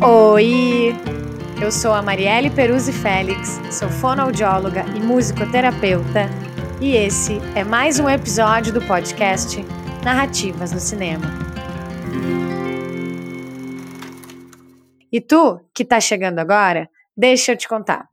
Oi! Eu sou a Marielle Peruzzi Félix, sou fonoaudióloga e musicoterapeuta, e esse é mais um episódio do podcast Narrativas no Cinema. E tu, que tá chegando agora, deixa eu te contar.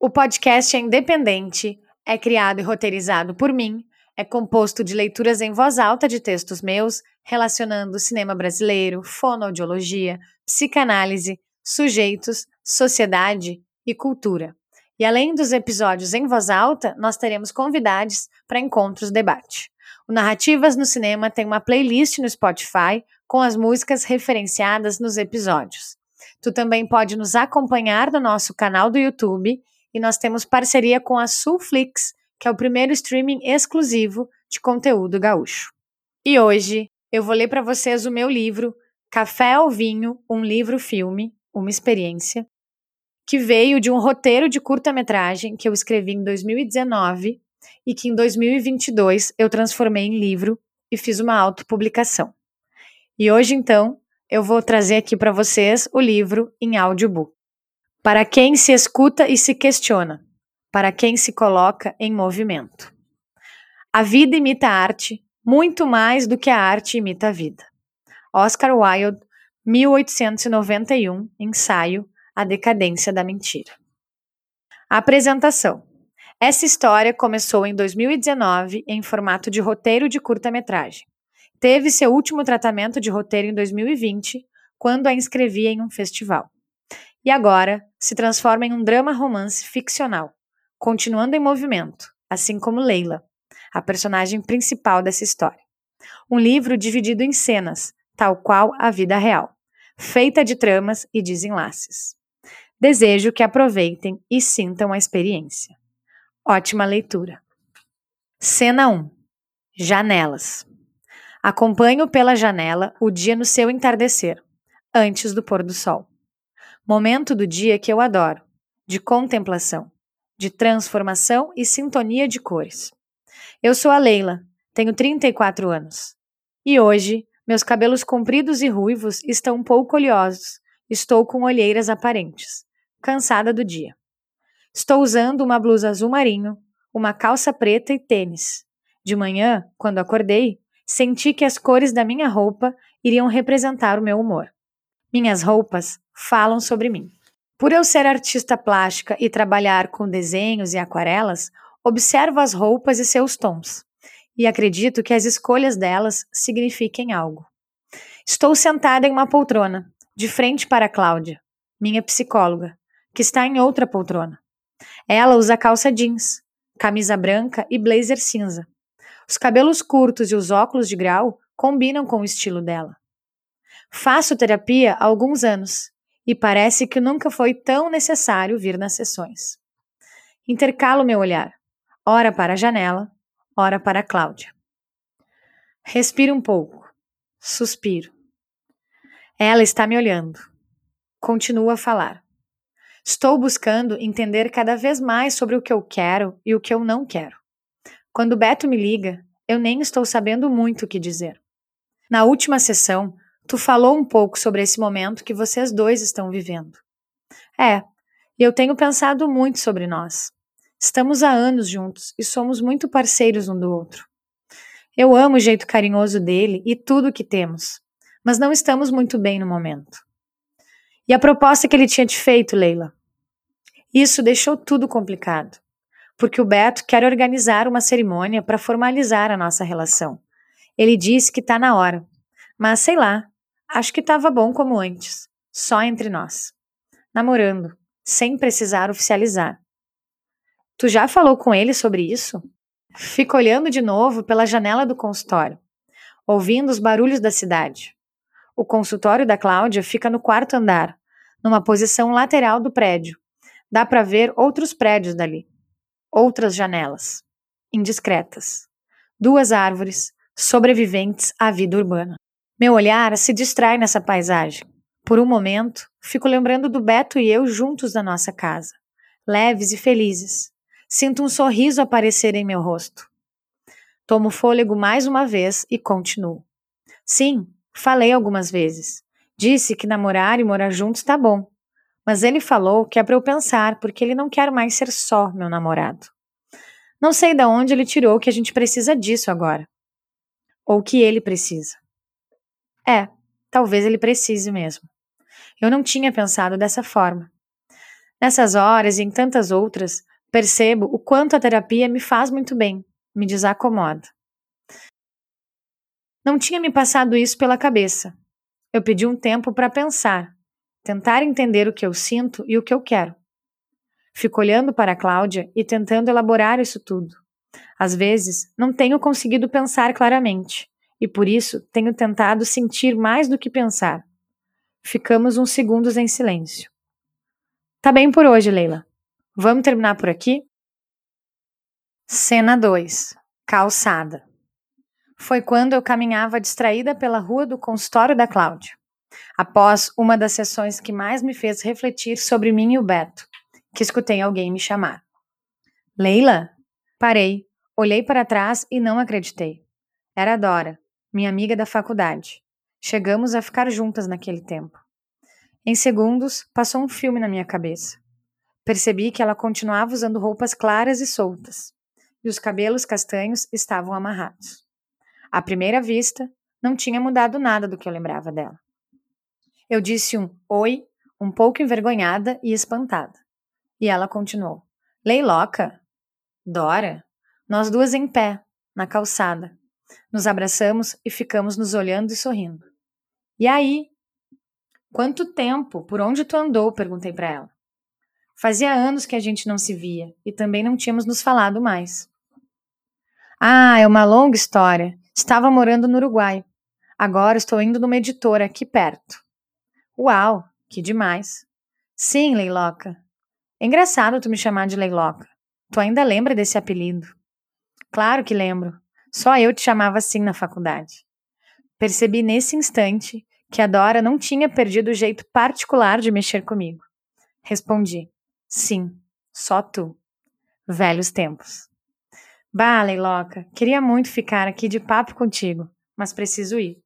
O podcast é independente, é criado e roteirizado por mim, é composto de leituras em voz alta de textos meus, relacionando cinema brasileiro, fonoaudiologia, psicanálise, sujeitos, sociedade e cultura. E além dos episódios em voz alta, nós teremos convidados para encontros debate. O Narrativas no Cinema tem uma playlist no Spotify com as músicas referenciadas nos episódios. Tu também pode nos acompanhar no nosso canal do YouTube e nós temos parceria com a Sulflix, que é o primeiro streaming exclusivo de conteúdo gaúcho. E hoje eu vou ler para vocês o meu livro Café ao Vinho, um livro-filme, uma experiência, que veio de um roteiro de curta-metragem que eu escrevi em 2019 e que em 2022 eu transformei em livro e fiz uma autopublicação. E hoje, então, eu vou trazer aqui para vocês o livro em audiobook. Para quem se escuta e se questiona, para quem se coloca em movimento. A vida imita a arte muito mais do que a arte imita a vida. Oscar Wilde, 1891, ensaio A Decadência da Mentira. Apresentação. Essa história começou em 2019 em formato de roteiro de curta-metragem. Teve seu último tratamento de roteiro em 2020, quando a inscrevi em um festival. E agora se transforma em um drama romance ficcional, continuando em movimento, assim como Leila, a personagem principal dessa história. Um livro dividido em cenas, tal qual a vida real, feita de tramas e desenlaces. Desejo que aproveitem e sintam a experiência. Ótima leitura. Cena 1. Janelas. Acompanho pela janela o dia no seu entardecer, antes do pôr do sol. Momento do dia que eu adoro, de contemplação, de transformação e sintonia de cores. Eu sou a Leila, tenho 34 anos. E hoje, meus cabelos compridos e ruivos estão um pouco oleosos. Estou com olheiras aparentes, cansada do dia. Estou usando uma blusa azul marinho, uma calça preta e tênis. De manhã, quando acordei, senti que as cores da minha roupa iriam representar o meu humor. Minhas roupas falam sobre mim. Por eu ser artista plástica e trabalhar com desenhos e aquarelas, observo as roupas e seus tons, e acredito que as escolhas delas signifiquem algo. Estou sentada em uma poltrona, de frente para Cláudia, minha psicóloga, que está em outra poltrona. Ela usa calça jeans, camisa branca e blazer cinza. Os cabelos curtos e os óculos de grau combinam com o estilo dela. Faço terapia há alguns anos e parece que nunca foi tão necessário vir nas sessões. Intercalo meu olhar, ora para a janela, ora para Cláudia. Respiro um pouco, suspiro. Ela está me olhando. Continuo a falar. Estou buscando entender cada vez mais sobre o que eu quero e o que eu não quero. Quando Beto me liga, eu nem estou sabendo muito o que dizer. Na última sessão, Tu falou um pouco sobre esse momento que vocês dois estão vivendo. É, eu tenho pensado muito sobre nós. Estamos há anos juntos e somos muito parceiros um do outro. Eu amo o jeito carinhoso dele e tudo o que temos, mas não estamos muito bem no momento. E a proposta que ele tinha te feito, Leila? Isso deixou tudo complicado, porque o Beto quer organizar uma cerimônia para formalizar a nossa relação. Ele disse que está na hora, mas sei lá, Acho que estava bom como antes, só entre nós. Namorando, sem precisar oficializar. Tu já falou com ele sobre isso? Fico olhando de novo pela janela do consultório, ouvindo os barulhos da cidade. O consultório da Cláudia fica no quarto andar, numa posição lateral do prédio. Dá para ver outros prédios dali. Outras janelas, indiscretas. Duas árvores, sobreviventes à vida urbana. Meu olhar se distrai nessa paisagem. Por um momento, fico lembrando do Beto e eu juntos na nossa casa, leves e felizes. Sinto um sorriso aparecer em meu rosto. Tomo fôlego mais uma vez e continuo. Sim, falei algumas vezes. Disse que namorar e morar juntos tá bom, mas ele falou que é para eu pensar porque ele não quer mais ser só meu namorado. Não sei de onde ele tirou que a gente precisa disso agora. Ou que ele precisa. É, talvez ele precise mesmo. Eu não tinha pensado dessa forma. Nessas horas e em tantas outras, percebo o quanto a terapia me faz muito bem, me desacomoda. Não tinha me passado isso pela cabeça. Eu pedi um tempo para pensar, tentar entender o que eu sinto e o que eu quero. Fico olhando para a Cláudia e tentando elaborar isso tudo. Às vezes, não tenho conseguido pensar claramente, e por isso tenho tentado sentir mais do que pensar. Ficamos uns segundos em silêncio. Tá bem por hoje, Leila. Vamos terminar por aqui? Cena 2 Calçada foi quando eu caminhava distraída pela rua do consultório da Cláudia, após uma das sessões que mais me fez refletir sobre mim e o Beto, que escutei alguém me chamar. Leila? Parei, olhei para trás e não acreditei. Era Dora, minha amiga da faculdade. Chegamos a ficar juntas naquele tempo. Em segundos, passou um filme na minha cabeça. Percebi que ela continuava usando roupas claras e soltas, e os cabelos castanhos estavam amarrados. À primeira vista, não tinha mudado nada do que eu lembrava dela. Eu disse um oi, um pouco envergonhada e espantada. E ela continuou: Leiloca? Dora? Nós duas em pé, na calçada. Nos abraçamos e ficamos nos olhando e sorrindo. E aí? Quanto tempo? Por onde tu andou? perguntei para ela. Fazia anos que a gente não se via e também não tínhamos nos falado mais. Ah, é uma longa história. Estava morando no Uruguai. Agora estou indo numa editora aqui perto. Uau, que demais. Sim, Leiloca. É engraçado tu me chamar de Leiloca. Tu ainda lembra desse apelido? Claro que lembro. Só eu te chamava assim na faculdade. Percebi nesse instante que a Dora não tinha perdido o jeito particular de mexer comigo. Respondi: Sim, só tu. Velhos tempos. Bah, Leiloca, queria muito ficar aqui de papo contigo, mas preciso ir.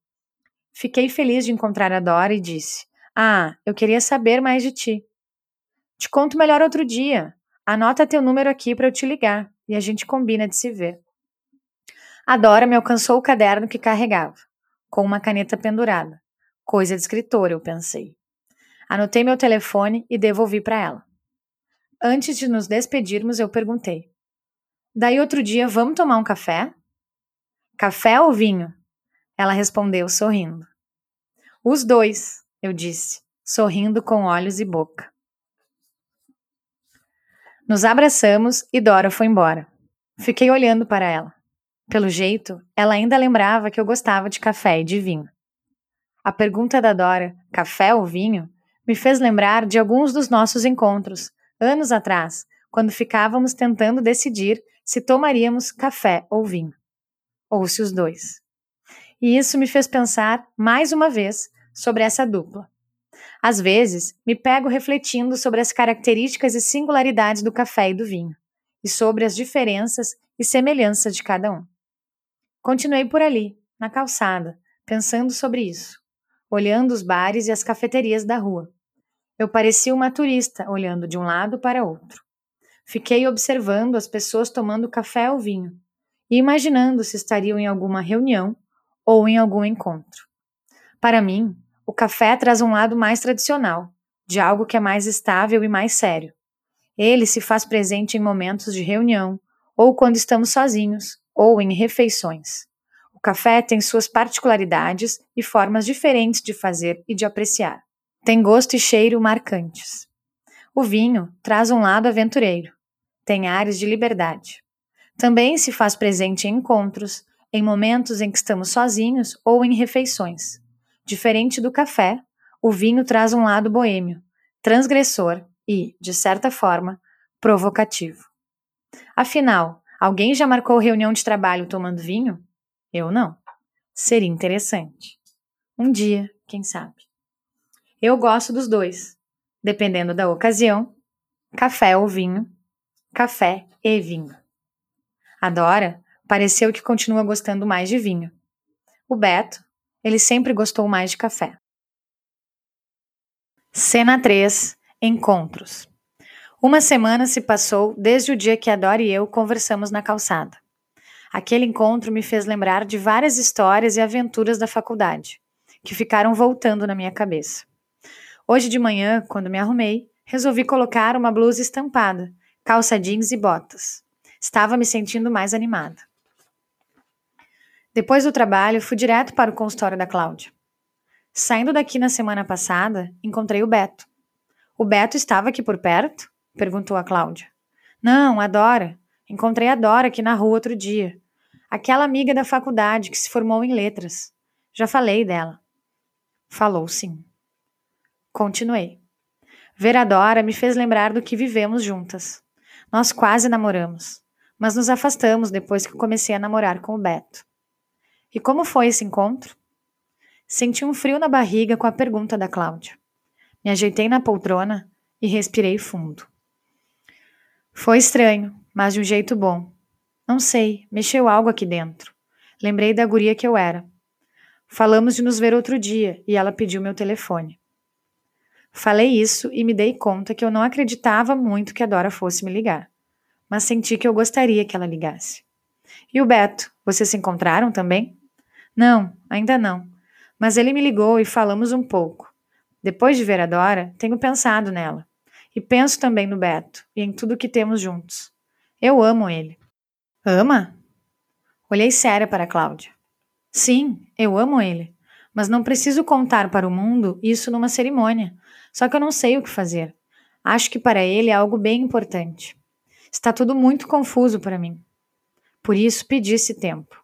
Fiquei feliz de encontrar a Dora e disse: Ah, eu queria saber mais de ti. Te conto melhor outro dia. Anota teu número aqui para eu te ligar e a gente combina de se ver. A Dora me alcançou o caderno que carregava, com uma caneta pendurada. Coisa de escritor, eu pensei. Anotei meu telefone e devolvi para ela. Antes de nos despedirmos, eu perguntei: Daí outro dia, vamos tomar um café? Café ou vinho? Ela respondeu, sorrindo. Os dois, eu disse, sorrindo com olhos e boca. Nos abraçamos e Dora foi embora. Fiquei olhando para ela. Pelo jeito, ela ainda lembrava que eu gostava de café e de vinho. A pergunta da Dora, café ou vinho, me fez lembrar de alguns dos nossos encontros, anos atrás, quando ficávamos tentando decidir se tomaríamos café ou vinho, ou se os dois. E isso me fez pensar, mais uma vez, sobre essa dupla. Às vezes, me pego refletindo sobre as características e singularidades do café e do vinho, e sobre as diferenças e semelhanças de cada um. Continuei por ali, na calçada, pensando sobre isso, olhando os bares e as cafeterias da rua. Eu parecia uma turista olhando de um lado para outro. Fiquei observando as pessoas tomando café ou vinho e imaginando se estariam em alguma reunião ou em algum encontro. Para mim, o café traz um lado mais tradicional, de algo que é mais estável e mais sério. Ele se faz presente em momentos de reunião, ou quando estamos sozinhos, ou em refeições. O café tem suas particularidades e formas diferentes de fazer e de apreciar. Tem gosto e cheiro marcantes. O vinho traz um lado aventureiro, tem ares de liberdade. Também se faz presente em encontros, em momentos em que estamos sozinhos ou em refeições. Diferente do café, o vinho traz um lado boêmio, transgressor e, de certa forma, provocativo. Afinal, alguém já marcou reunião de trabalho tomando vinho? Eu não. Seria interessante. Um dia, quem sabe. Eu gosto dos dois, dependendo da ocasião, café ou vinho, café e vinho. A Dora pareceu que continua gostando mais de vinho. O Beto, ele sempre gostou mais de café. Cena 3 Encontros Uma semana se passou desde o dia que a Dora e eu conversamos na calçada. Aquele encontro me fez lembrar de várias histórias e aventuras da faculdade, que ficaram voltando na minha cabeça. Hoje de manhã, quando me arrumei, resolvi colocar uma blusa estampada, calça jeans e botas. Estava me sentindo mais animada. Depois do trabalho, fui direto para o consultório da Cláudia. Saindo daqui na semana passada, encontrei o Beto. O Beto estava aqui por perto? perguntou a Cláudia. Não, a Dora. Encontrei a Dora aqui na rua outro dia. Aquela amiga da faculdade que se formou em letras. Já falei dela. Falou sim. Continuei. Ver a Dora me fez lembrar do que vivemos juntas. Nós quase namoramos, mas nos afastamos depois que comecei a namorar com o Beto. E como foi esse encontro? Senti um frio na barriga com a pergunta da Cláudia. Me ajeitei na poltrona e respirei fundo. Foi estranho, mas de um jeito bom. Não sei, mexeu algo aqui dentro. Lembrei da guria que eu era. Falamos de nos ver outro dia e ela pediu meu telefone. Falei isso e me dei conta que eu não acreditava muito que a Dora fosse me ligar, mas senti que eu gostaria que ela ligasse. E o Beto, vocês se encontraram também? Não, ainda não. Mas ele me ligou e falamos um pouco. Depois de ver a Dora, tenho pensado nela. E penso também no Beto e em tudo que temos juntos. Eu amo ele. Ama? Olhei séria para Cláudia. Sim, eu amo ele. Mas não preciso contar para o mundo isso numa cerimônia. Só que eu não sei o que fazer. Acho que para ele é algo bem importante. Está tudo muito confuso para mim. Por isso pedi esse tempo.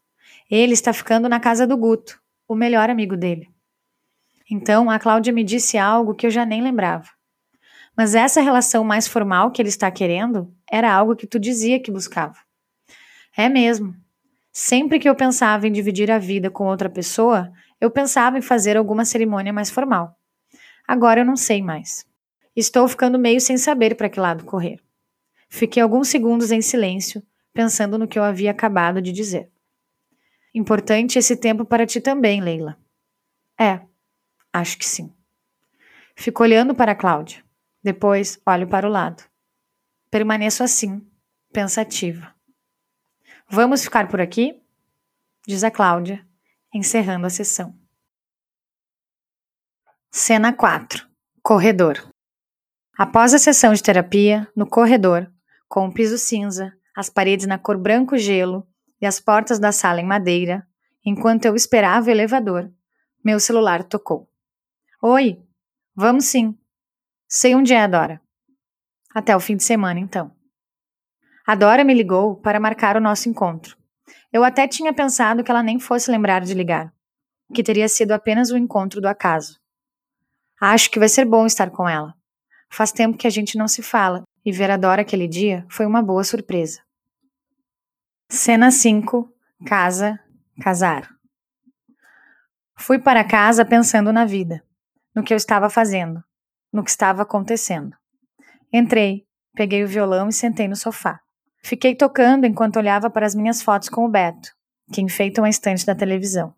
Ele está ficando na casa do Guto, o melhor amigo dele. Então a Cláudia me disse algo que eu já nem lembrava. Mas essa relação mais formal que ele está querendo era algo que tu dizia que buscava. É mesmo. Sempre que eu pensava em dividir a vida com outra pessoa, eu pensava em fazer alguma cerimônia mais formal. Agora eu não sei mais. Estou ficando meio sem saber para que lado correr. Fiquei alguns segundos em silêncio, pensando no que eu havia acabado de dizer. Importante esse tempo para ti também, Leila. É, acho que sim. Fico olhando para Cláudia. Depois olho para o lado. Permaneço assim, pensativa. Vamos ficar por aqui? Diz a Cláudia, encerrando a sessão. Cena 4 Corredor Após a sessão de terapia, no corredor, com o piso cinza, as paredes na cor branco gelo e as portas da sala em madeira, enquanto eu esperava o elevador, meu celular tocou. Oi, vamos sim. Sei onde é a Dora. Até o fim de semana, então. A Dora me ligou para marcar o nosso encontro. Eu até tinha pensado que ela nem fosse lembrar de ligar, que teria sido apenas o um encontro do acaso. Acho que vai ser bom estar com ela. Faz tempo que a gente não se fala e ver a Dora aquele dia foi uma boa surpresa. Cena 5 Casa Casar Fui para casa pensando na vida, no que eu estava fazendo, no que estava acontecendo. Entrei, peguei o violão e sentei no sofá. Fiquei tocando enquanto olhava para as minhas fotos com o Beto, que enfeitam a estante da televisão.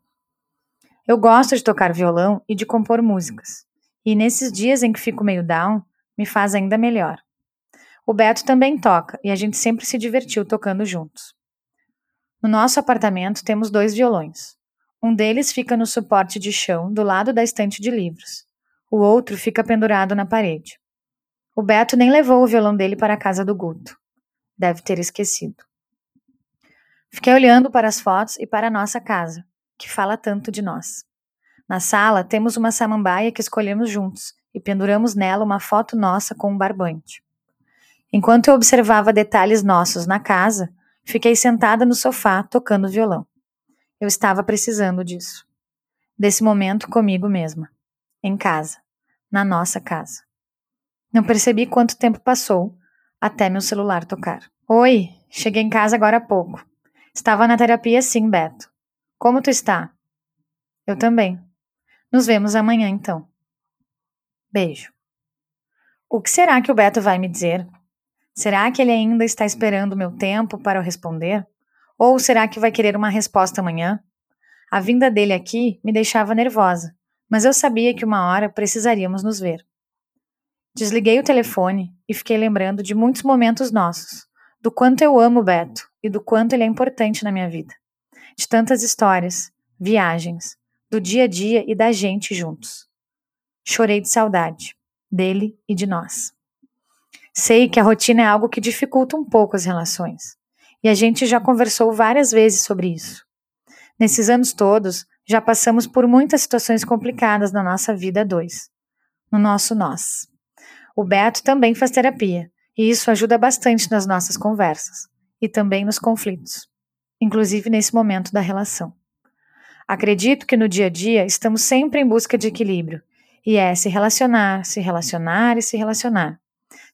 Eu gosto de tocar violão e de compor músicas, e nesses dias em que fico meio down, me faz ainda melhor. O Beto também toca e a gente sempre se divertiu tocando juntos. No nosso apartamento temos dois violões. Um deles fica no suporte de chão do lado da estante de livros. O outro fica pendurado na parede. O Beto nem levou o violão dele para a casa do Guto. Deve ter esquecido. Fiquei olhando para as fotos e para a nossa casa, que fala tanto de nós. Na sala temos uma samambaia que escolhemos juntos e penduramos nela uma foto nossa com um barbante. Enquanto eu observava detalhes nossos na casa, fiquei sentada no sofá tocando violão. Eu estava precisando disso. Desse momento comigo mesma. Em casa. Na nossa casa. Não percebi quanto tempo passou até meu celular tocar. Oi, cheguei em casa agora há pouco. Estava na terapia sim, Beto. Como tu está? Eu também. Nos vemos amanhã então. Beijo. O que será que o Beto vai me dizer? Será que ele ainda está esperando meu tempo para eu responder? Ou será que vai querer uma resposta amanhã? A vinda dele aqui me deixava nervosa, mas eu sabia que uma hora precisaríamos nos ver. Desliguei o telefone e fiquei lembrando de muitos momentos nossos, do quanto eu amo o Beto e do quanto ele é importante na minha vida. De tantas histórias, viagens, do dia a dia e da gente juntos. Chorei de saudade, dele e de nós. Sei que a rotina é algo que dificulta um pouco as relações, e a gente já conversou várias vezes sobre isso. Nesses anos todos, já passamos por muitas situações complicadas na nossa vida dois, no nosso nós. O Beto também faz terapia, e isso ajuda bastante nas nossas conversas e também nos conflitos, inclusive nesse momento da relação. Acredito que no dia a dia estamos sempre em busca de equilíbrio, e é se relacionar, se relacionar e se relacionar,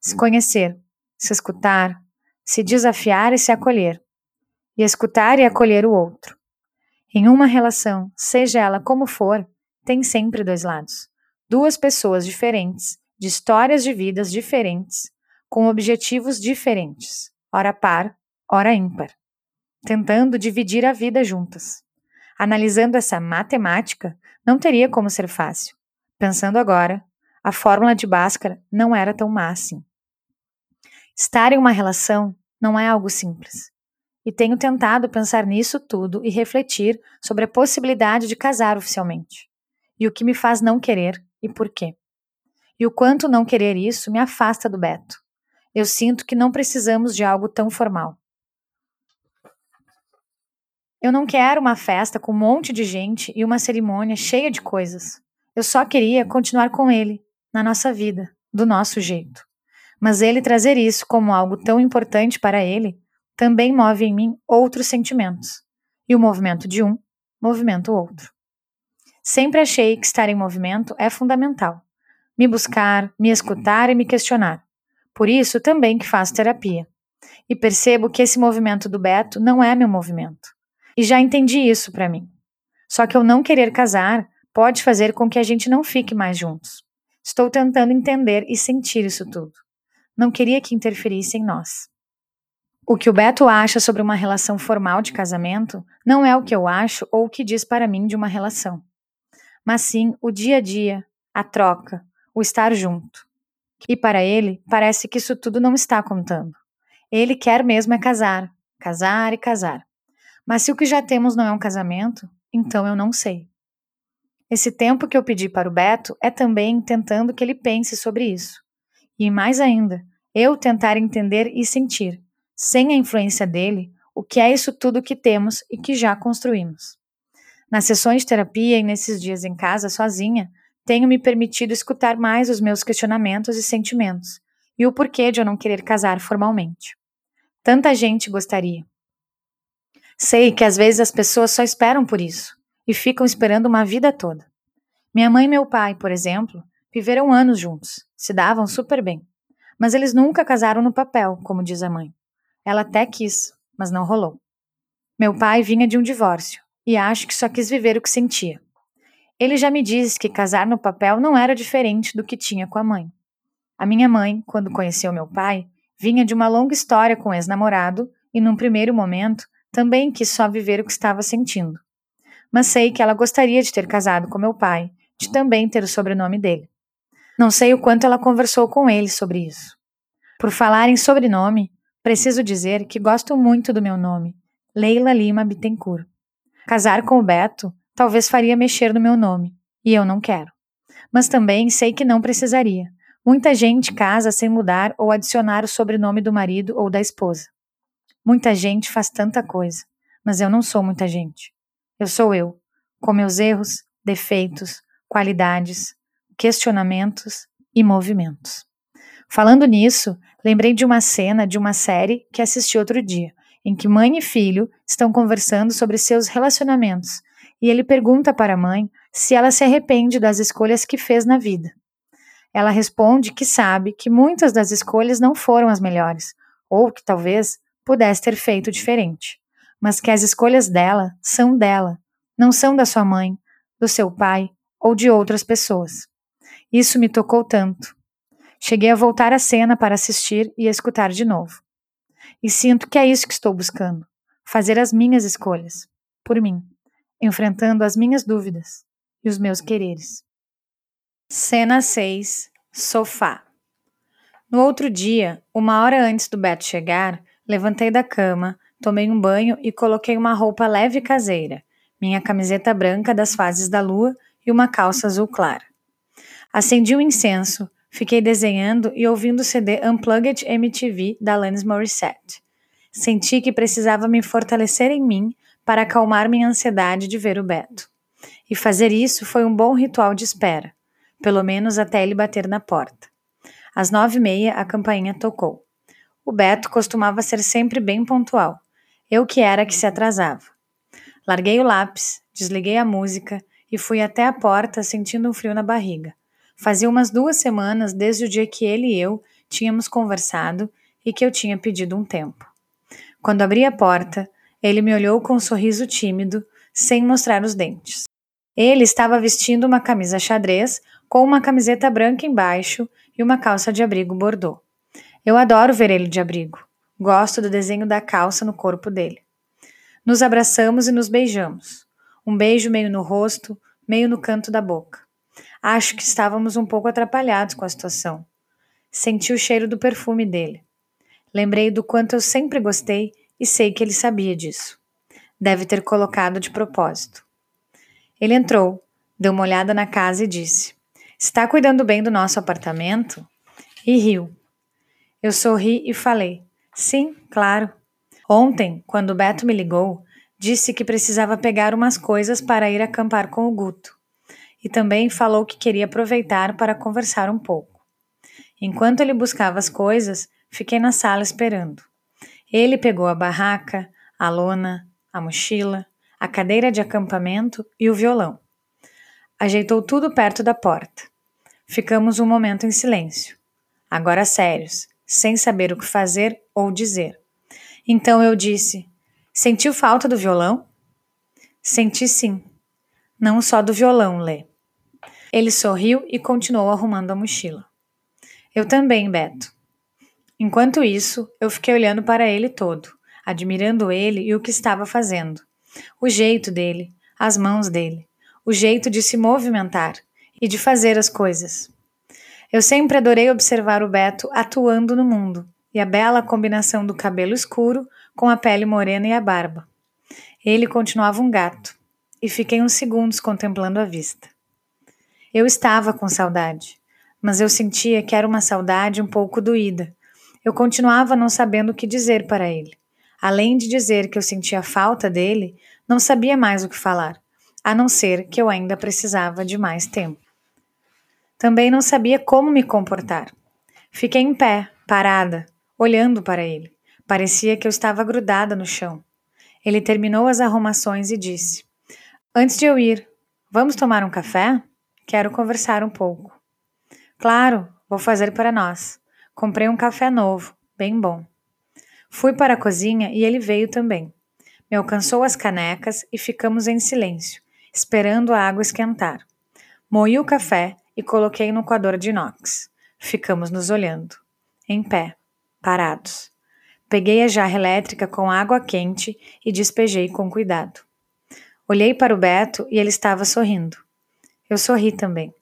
se conhecer, se escutar, se desafiar e se acolher, e escutar e acolher o outro. Em uma relação, seja ela como for, tem sempre dois lados. Duas pessoas diferentes, de histórias de vidas diferentes, com objetivos diferentes, ora par, ora ímpar, tentando dividir a vida juntas. Analisando essa matemática, não teria como ser fácil. Pensando agora, a fórmula de Bhaskara não era tão má assim. Estar em uma relação não é algo simples e tenho tentado pensar nisso tudo e refletir sobre a possibilidade de casar oficialmente. E o que me faz não querer e por quê. E o quanto não querer isso me afasta do Beto. Eu sinto que não precisamos de algo tão formal. Eu não quero uma festa com um monte de gente e uma cerimônia cheia de coisas. Eu só queria continuar com ele, na nossa vida, do nosso jeito. Mas ele trazer isso como algo tão importante para ele também move em mim outros sentimentos. E o movimento de um movimenta o outro. Sempre achei que estar em movimento é fundamental. Me buscar, me escutar e me questionar. Por isso também que faço terapia. E percebo que esse movimento do Beto não é meu movimento. E já entendi isso para mim. Só que eu não querer casar pode fazer com que a gente não fique mais juntos. Estou tentando entender e sentir isso tudo. Não queria que interferisse em nós. O que o Beto acha sobre uma relação formal de casamento não é o que eu acho ou o que diz para mim de uma relação, mas sim o dia a dia, a troca, o estar junto. E para ele, parece que isso tudo não está contando. Ele quer mesmo é casar, casar e casar. Mas se o que já temos não é um casamento, então eu não sei. Esse tempo que eu pedi para o Beto é também tentando que ele pense sobre isso. E mais ainda, eu tentar entender e sentir sem a influência dele, o que é isso tudo que temos e que já construímos. Nas sessões de terapia e nesses dias em casa sozinha, tenho me permitido escutar mais os meus questionamentos e sentimentos e o porquê de eu não querer casar formalmente. Tanta gente gostaria. Sei que às vezes as pessoas só esperam por isso e ficam esperando uma vida toda. Minha mãe e meu pai, por exemplo, viveram anos juntos, se davam super bem, mas eles nunca casaram no papel, como diz a mãe. Ela até quis, mas não rolou. Meu pai vinha de um divórcio e acho que só quis viver o que sentia. Ele já me disse que casar no papel não era diferente do que tinha com a mãe. A minha mãe, quando conheceu meu pai, vinha de uma longa história com ex-namorado e, num primeiro momento, também quis só viver o que estava sentindo. Mas sei que ela gostaria de ter casado com meu pai, de também ter o sobrenome dele. Não sei o quanto ela conversou com ele sobre isso. Por falar em sobrenome, Preciso dizer que gosto muito do meu nome, Leila Lima Bittencourt. Casar com o Beto talvez faria mexer no meu nome, e eu não quero. Mas também sei que não precisaria. Muita gente casa sem mudar ou adicionar o sobrenome do marido ou da esposa. Muita gente faz tanta coisa, mas eu não sou muita gente. Eu sou eu, com meus erros, defeitos, qualidades, questionamentos e movimentos. Falando nisso, lembrei de uma cena de uma série que assisti outro dia, em que mãe e filho estão conversando sobre seus relacionamentos, e ele pergunta para a mãe se ela se arrepende das escolhas que fez na vida. Ela responde que sabe que muitas das escolhas não foram as melhores, ou que talvez pudesse ter feito diferente, mas que as escolhas dela são dela, não são da sua mãe, do seu pai ou de outras pessoas. Isso me tocou tanto, Cheguei a voltar à cena para assistir e escutar de novo. E sinto que é isso que estou buscando: fazer as minhas escolhas, por mim, enfrentando as minhas dúvidas e os meus quereres. Cena 6 Sofá No outro dia, uma hora antes do Beto chegar, levantei da cama, tomei um banho e coloquei uma roupa leve e caseira, minha camiseta branca das fases da lua e uma calça azul clara. Acendi um incenso, fiquei desenhando e ouvindo o CD Unplugged MTV da Alanis Morissette. Senti que precisava me fortalecer em mim para acalmar minha ansiedade de ver o Beto. E fazer isso foi um bom ritual de espera, pelo menos até ele bater na porta. Às nove e meia, a campainha tocou. O Beto costumava ser sempre bem pontual. Eu que era que se atrasava. Larguei o lápis, desliguei a música e fui até a porta sentindo um frio na barriga. Fazia umas duas semanas desde o dia que ele e eu tínhamos conversado e que eu tinha pedido um tempo. Quando abri a porta, ele me olhou com um sorriso tímido, sem mostrar os dentes. Ele estava vestindo uma camisa xadrez com uma camiseta branca embaixo e uma calça de abrigo bordô. Eu adoro ver ele de abrigo. Gosto do desenho da calça no corpo dele. Nos abraçamos e nos beijamos. Um beijo meio no rosto, meio no canto da boca. Acho que estávamos um pouco atrapalhados com a situação. Senti o cheiro do perfume dele. Lembrei do quanto eu sempre gostei e sei que ele sabia disso. Deve ter colocado de propósito. Ele entrou, deu uma olhada na casa e disse: Está cuidando bem do nosso apartamento? E riu. Eu sorri e falei: Sim, claro. Ontem, quando Beto me ligou, disse que precisava pegar umas coisas para ir acampar com o Guto. E também falou que queria aproveitar para conversar um pouco. Enquanto ele buscava as coisas, fiquei na sala esperando. Ele pegou a barraca, a lona, a mochila, a cadeira de acampamento e o violão. Ajeitou tudo perto da porta. Ficamos um momento em silêncio, agora sérios, sem saber o que fazer ou dizer. Então eu disse: Sentiu falta do violão? Senti sim. Não só do violão, Lê. Ele sorriu e continuou arrumando a mochila. Eu também, Beto. Enquanto isso, eu fiquei olhando para ele todo, admirando ele e o que estava fazendo. O jeito dele, as mãos dele, o jeito de se movimentar e de fazer as coisas. Eu sempre adorei observar o Beto atuando no mundo e a bela combinação do cabelo escuro com a pele morena e a barba. Ele continuava um gato e fiquei uns segundos contemplando a vista. Eu estava com saudade, mas eu sentia que era uma saudade um pouco doída, eu continuava não sabendo o que dizer para ele. Além de dizer que eu sentia falta dele, não sabia mais o que falar, a não ser que eu ainda precisava de mais tempo. Também não sabia como me comportar. Fiquei em pé, parada, olhando para ele. Parecia que eu estava grudada no chão. Ele terminou as arrumações e disse: Antes de eu ir, vamos tomar um café? Quero conversar um pouco. Claro, vou fazer para nós. Comprei um café novo, bem bom. Fui para a cozinha e ele veio também. Me alcançou as canecas e ficamos em silêncio, esperando a água esquentar. Moí o café e coloquei no coador de inox. Ficamos nos olhando, em pé, parados. Peguei a jarra elétrica com água quente e despejei com cuidado. Olhei para o Beto e ele estava sorrindo. Eu sorri também.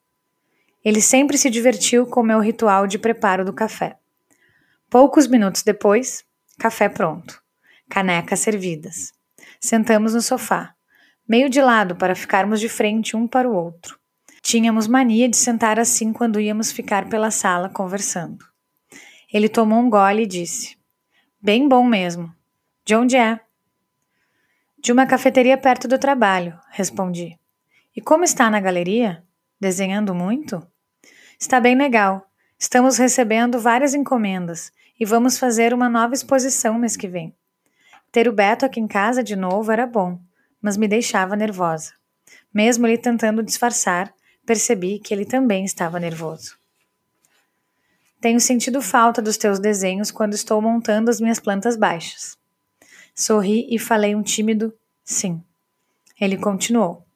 Ele sempre se divertiu com meu ritual de preparo do café. Poucos minutos depois, café pronto, canecas servidas. Sentamos no sofá, meio de lado para ficarmos de frente um para o outro. Tínhamos mania de sentar assim quando íamos ficar pela sala conversando. Ele tomou um gole e disse: Bem bom mesmo. De onde é? De uma cafeteria perto do trabalho, respondi. E como está na galeria? Desenhando muito? Está bem legal. Estamos recebendo várias encomendas e vamos fazer uma nova exposição mês que vem. Ter o Beto aqui em casa de novo era bom, mas me deixava nervosa. Mesmo ele tentando disfarçar, percebi que ele também estava nervoso. Tenho sentido falta dos teus desenhos quando estou montando as minhas plantas baixas. Sorri e falei um tímido sim. Ele continuou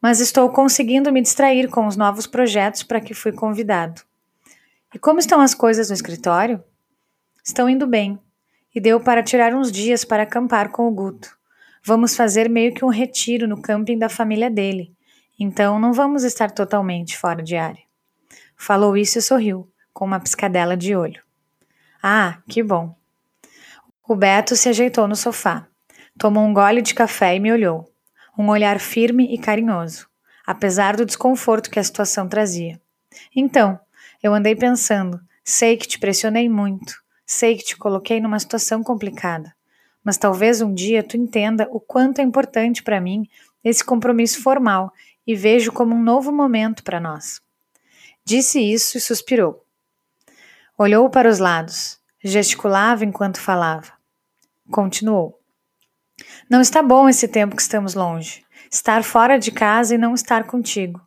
mas estou conseguindo me distrair com os novos projetos para que fui convidado. E como estão as coisas no escritório? Estão indo bem, e deu para tirar uns dias para acampar com o Guto. Vamos fazer meio que um retiro no camping da família dele, então não vamos estar totalmente fora de área. Falou isso e sorriu, com uma piscadela de olho. Ah, que bom. O Beto se ajeitou no sofá, tomou um gole de café e me olhou. Um olhar firme e carinhoso, apesar do desconforto que a situação trazia. Então, eu andei pensando, sei que te pressionei muito, sei que te coloquei numa situação complicada, mas talvez um dia tu entenda o quanto é importante para mim esse compromisso formal e vejo como um novo momento para nós. Disse isso e suspirou. Olhou para os lados, gesticulava enquanto falava. Continuou. Não está bom esse tempo que estamos longe. Estar fora de casa e não estar contigo.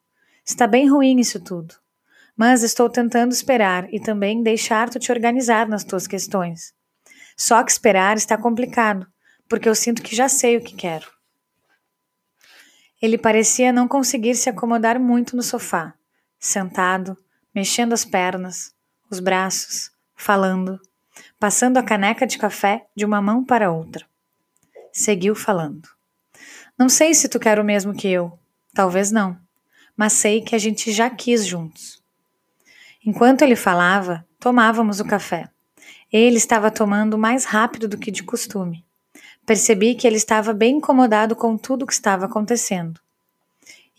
Está bem ruim isso tudo. Mas estou tentando esperar e também deixar-te te organizar nas tuas questões. Só que esperar está complicado, porque eu sinto que já sei o que quero. Ele parecia não conseguir se acomodar muito no sofá, sentado, mexendo as pernas, os braços, falando, passando a caneca de café de uma mão para outra. Seguiu falando. Não sei se tu quer o mesmo que eu, talvez não, mas sei que a gente já quis juntos. Enquanto ele falava, tomávamos o café. Ele estava tomando mais rápido do que de costume. Percebi que ele estava bem incomodado com tudo o que estava acontecendo.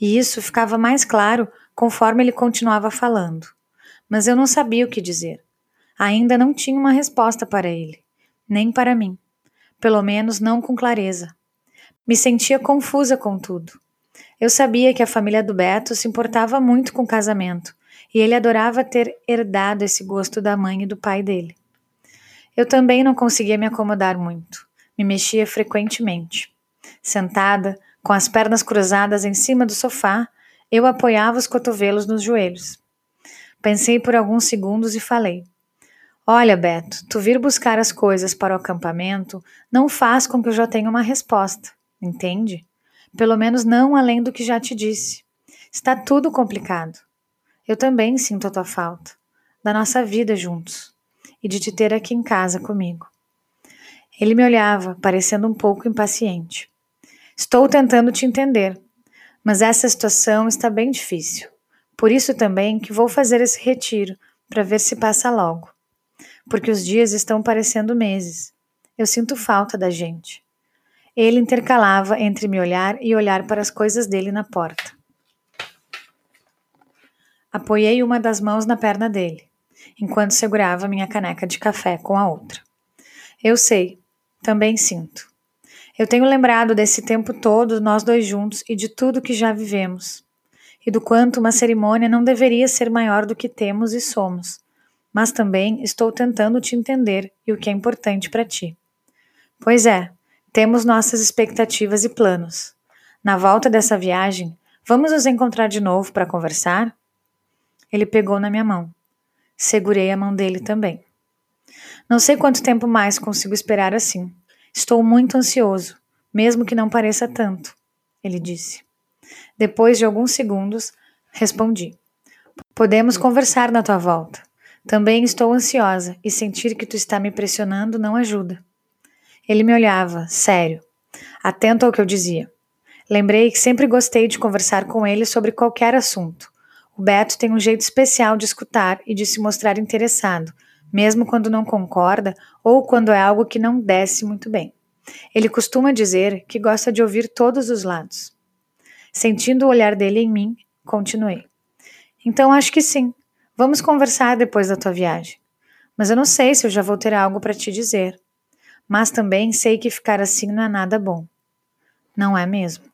E isso ficava mais claro conforme ele continuava falando. Mas eu não sabia o que dizer. Ainda não tinha uma resposta para ele, nem para mim. Pelo menos não com clareza. Me sentia confusa com tudo. Eu sabia que a família do Beto se importava muito com o casamento e ele adorava ter herdado esse gosto da mãe e do pai dele. Eu também não conseguia me acomodar muito. Me mexia frequentemente. Sentada, com as pernas cruzadas em cima do sofá, eu apoiava os cotovelos nos joelhos. Pensei por alguns segundos e falei: Olha, Beto, tu vir buscar as coisas para o acampamento não faz com que eu já tenha uma resposta, entende? Pelo menos não além do que já te disse. Está tudo complicado. Eu também sinto a tua falta, da nossa vida juntos e de te ter aqui em casa comigo. Ele me olhava, parecendo um pouco impaciente. Estou tentando te entender, mas essa situação está bem difícil. Por isso também que vou fazer esse retiro para ver se passa logo. Porque os dias estão parecendo meses. Eu sinto falta da gente. Ele intercalava entre me olhar e olhar para as coisas dele na porta. Apoiei uma das mãos na perna dele enquanto segurava minha caneca de café com a outra. Eu sei, também sinto. Eu tenho lembrado desse tempo todo, nós dois juntos, e de tudo que já vivemos, e do quanto uma cerimônia não deveria ser maior do que temos e somos. Mas também estou tentando te entender e o que é importante para ti. Pois é, temos nossas expectativas e planos. Na volta dessa viagem, vamos nos encontrar de novo para conversar? Ele pegou na minha mão. Segurei a mão dele também. Não sei quanto tempo mais consigo esperar assim. Estou muito ansioso, mesmo que não pareça tanto, ele disse. Depois de alguns segundos, respondi: Podemos conversar na tua volta. Também estou ansiosa e sentir que tu está me pressionando não ajuda. Ele me olhava, sério, atento ao que eu dizia. Lembrei que sempre gostei de conversar com ele sobre qualquer assunto, o Beto tem um jeito especial de escutar e de se mostrar interessado, mesmo quando não concorda ou quando é algo que não desce muito bem. Ele costuma dizer que gosta de ouvir todos os lados. Sentindo o olhar dele em mim, continuei. Então acho que sim. Vamos conversar depois da tua viagem. Mas eu não sei se eu já vou ter algo para te dizer. Mas também sei que ficar assim não é nada bom. Não é mesmo?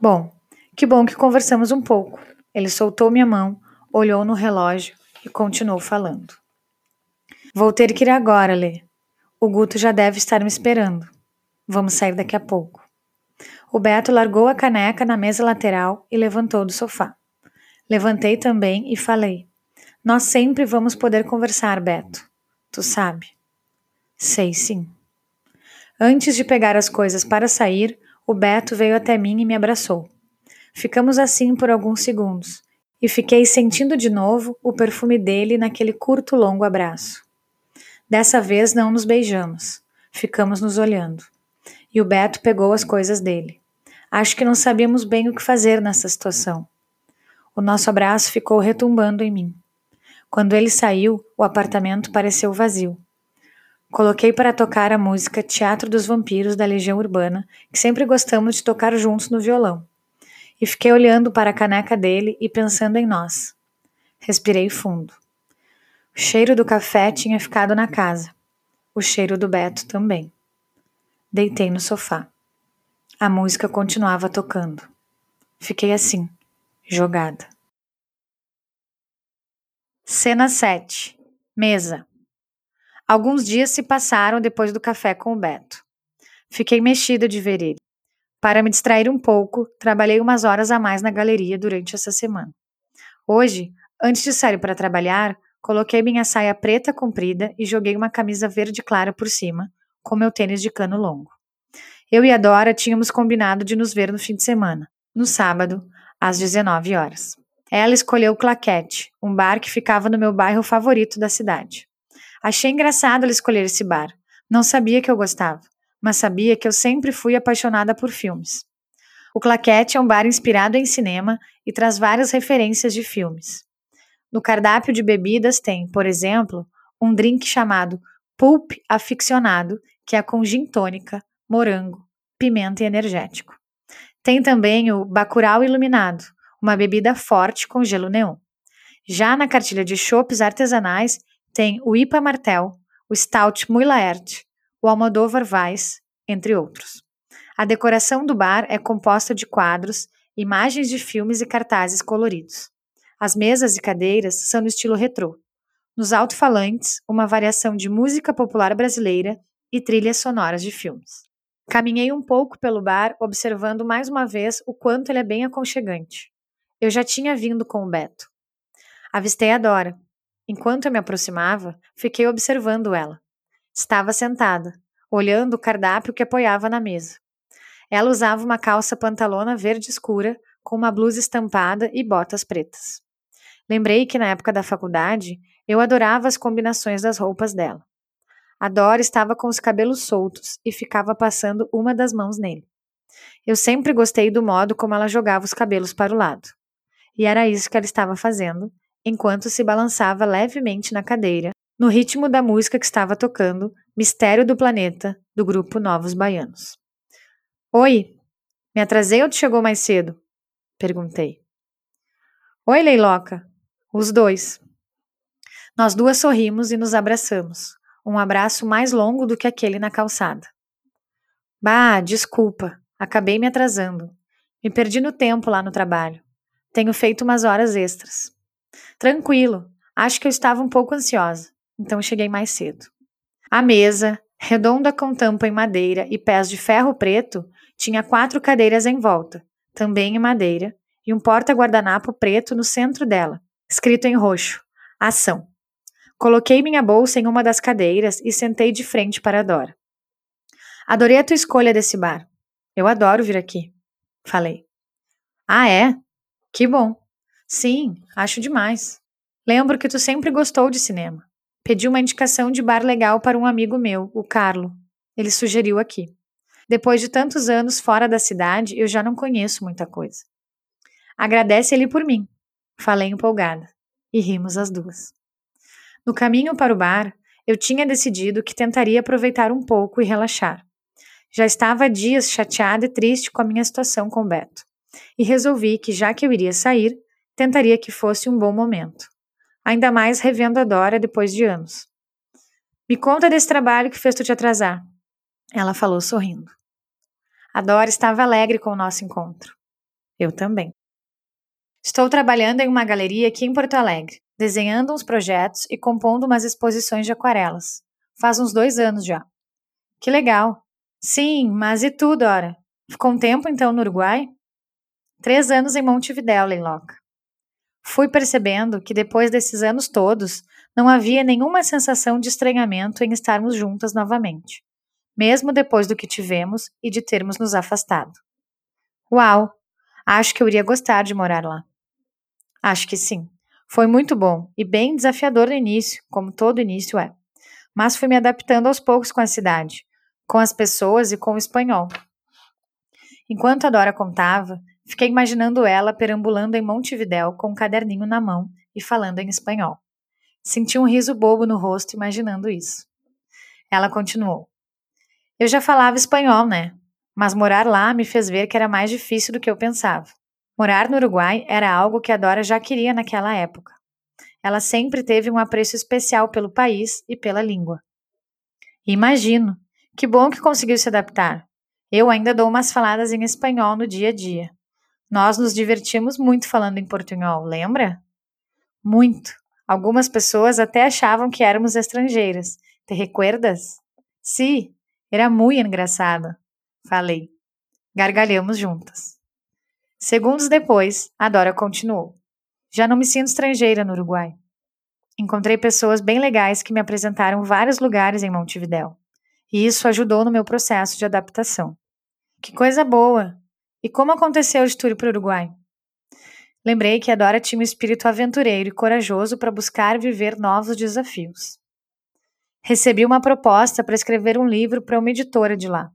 Bom, que bom que conversamos um pouco. Ele soltou minha mão, olhou no relógio e continuou falando. Vou ter que ir agora, Lê. O Guto já deve estar me esperando. Vamos sair daqui a pouco. O Beto largou a caneca na mesa lateral e levantou do sofá. Levantei também e falei: Nós sempre vamos poder conversar, Beto. Tu sabe? Sei sim. Antes de pegar as coisas para sair, o Beto veio até mim e me abraçou. Ficamos assim por alguns segundos, e fiquei sentindo de novo o perfume dele naquele curto longo abraço. Dessa vez não nos beijamos, ficamos nos olhando. E o Beto pegou as coisas dele. Acho que não sabíamos bem o que fazer nessa situação. O nosso abraço ficou retumbando em mim. Quando ele saiu, o apartamento pareceu vazio. Coloquei para tocar a música Teatro dos Vampiros da Legião Urbana, que sempre gostamos de tocar juntos no violão. E fiquei olhando para a caneca dele e pensando em nós. Respirei fundo. O cheiro do café tinha ficado na casa. O cheiro do Beto também. Deitei no sofá. A música continuava tocando. Fiquei assim, jogada. Cena 7. Mesa. Alguns dias se passaram depois do café com o Beto. Fiquei mexida de ver ele. Para me distrair um pouco, trabalhei umas horas a mais na galeria durante essa semana. Hoje, antes de sair para trabalhar, coloquei minha saia preta comprida e joguei uma camisa verde clara por cima, com meu tênis de cano longo. Eu e a Dora tínhamos combinado de nos ver no fim de semana, no sábado, às 19 horas. Ela escolheu o Claquete, um bar que ficava no meu bairro favorito da cidade. Achei engraçado ela escolher esse bar. Não sabia que eu gostava, mas sabia que eu sempre fui apaixonada por filmes. O Claquete é um bar inspirado em cinema e traz várias referências de filmes. No cardápio de bebidas tem, por exemplo, um drink chamado Pulp Aficionado, que é com gin tônica, morango, pimenta e energético. Tem também o Bacurau Iluminado, uma bebida forte com gelo neon. Já na cartilha de chopes artesanais tem o IPA Martel, o Stout Muilaert, o Almodóvar Weiss, entre outros. A decoração do bar é composta de quadros, imagens de filmes e cartazes coloridos. As mesas e cadeiras são no estilo retrô. Nos alto-falantes, uma variação de música popular brasileira e trilhas sonoras de filmes. Caminhei um pouco pelo bar, observando mais uma vez o quanto ele é bem aconchegante. Eu já tinha vindo com o Beto. Avistei a Dora, Enquanto eu me aproximava, fiquei observando ela. Estava sentada, olhando o cardápio que apoiava na mesa. Ela usava uma calça pantalona verde escura, com uma blusa estampada e botas pretas. Lembrei que na época da faculdade eu adorava as combinações das roupas dela. A Dora estava com os cabelos soltos e ficava passando uma das mãos nele. Eu sempre gostei do modo como ela jogava os cabelos para o lado. E era isso que ela estava fazendo, enquanto se balançava levemente na cadeira, no ritmo da música que estava tocando, Mistério do Planeta, do grupo Novos Baianos. Oi, me atrasei ou te chegou mais cedo? Perguntei. Oi, Leiloca. Os dois. Nós duas sorrimos e nos abraçamos, um abraço mais longo do que aquele na calçada. Bah, desculpa, acabei me atrasando. Me perdi no tempo lá no trabalho. Tenho feito umas horas extras. Tranquilo, acho que eu estava um pouco ansiosa, então cheguei mais cedo. A mesa, redonda com tampa em madeira e pés de ferro preto, tinha quatro cadeiras em volta, também em madeira, e um porta-guardanapo preto no centro dela, escrito em roxo: Ação. Coloquei minha bolsa em uma das cadeiras e sentei de frente para a Dora. Adorei a tua escolha desse bar. Eu adoro vir aqui. Falei. Ah, é? Que bom. Sim, acho demais. Lembro que tu sempre gostou de cinema. Pedi uma indicação de bar legal para um amigo meu, o Carlo. Ele sugeriu aqui. Depois de tantos anos fora da cidade, eu já não conheço muita coisa. Agradece ele por mim, falei empolgada, e rimos as duas. No caminho para o bar, eu tinha decidido que tentaria aproveitar um pouco e relaxar. Já estava há dias chateada e triste com a minha situação com Beto, e resolvi que, já que eu iria sair, tentaria que fosse um bom momento. Ainda mais revendo a Dora depois de anos. Me conta desse trabalho que fez tu te atrasar. Ela falou sorrindo. A Dora estava alegre com o nosso encontro. Eu também. Estou trabalhando em uma galeria aqui em Porto Alegre, desenhando uns projetos e compondo umas exposições de aquarelas. Faz uns dois anos já. Que legal. Sim, mas e tu, Dora? Ficou um tempo então no Uruguai? Três anos em Montevidéu, Leiloca. Fui percebendo que depois desses anos todos, não havia nenhuma sensação de estranhamento em estarmos juntas novamente, mesmo depois do que tivemos e de termos nos afastado. Uau! Acho que eu iria gostar de morar lá. Acho que sim. Foi muito bom e bem desafiador no início, como todo início é. Mas fui me adaptando aos poucos com a cidade, com as pessoas e com o espanhol. Enquanto a Dora contava, Fiquei imaginando ela perambulando em Montevidéu com um caderninho na mão e falando em espanhol. Senti um riso bobo no rosto imaginando isso. Ela continuou. Eu já falava espanhol, né? Mas morar lá me fez ver que era mais difícil do que eu pensava. Morar no Uruguai era algo que a Dora já queria naquela época. Ela sempre teve um apreço especial pelo país e pela língua. Imagino. Que bom que conseguiu se adaptar. Eu ainda dou umas faladas em espanhol no dia a dia. Nós nos divertimos muito falando em portunhol, lembra? Muito. Algumas pessoas até achavam que éramos estrangeiras. Te recuerdas? Sí, era muito engraçado. Falei. Gargalhamos juntas. Segundos depois, a Dora continuou. Já não me sinto estrangeira no Uruguai. Encontrei pessoas bem legais que me apresentaram vários lugares em Montevidéu. E isso ajudou no meu processo de adaptação. Que coisa boa! E como aconteceu de ir para o Uruguai? Lembrei que a Dora tinha um espírito aventureiro e corajoso para buscar viver novos desafios. Recebi uma proposta para escrever um livro para uma editora de lá.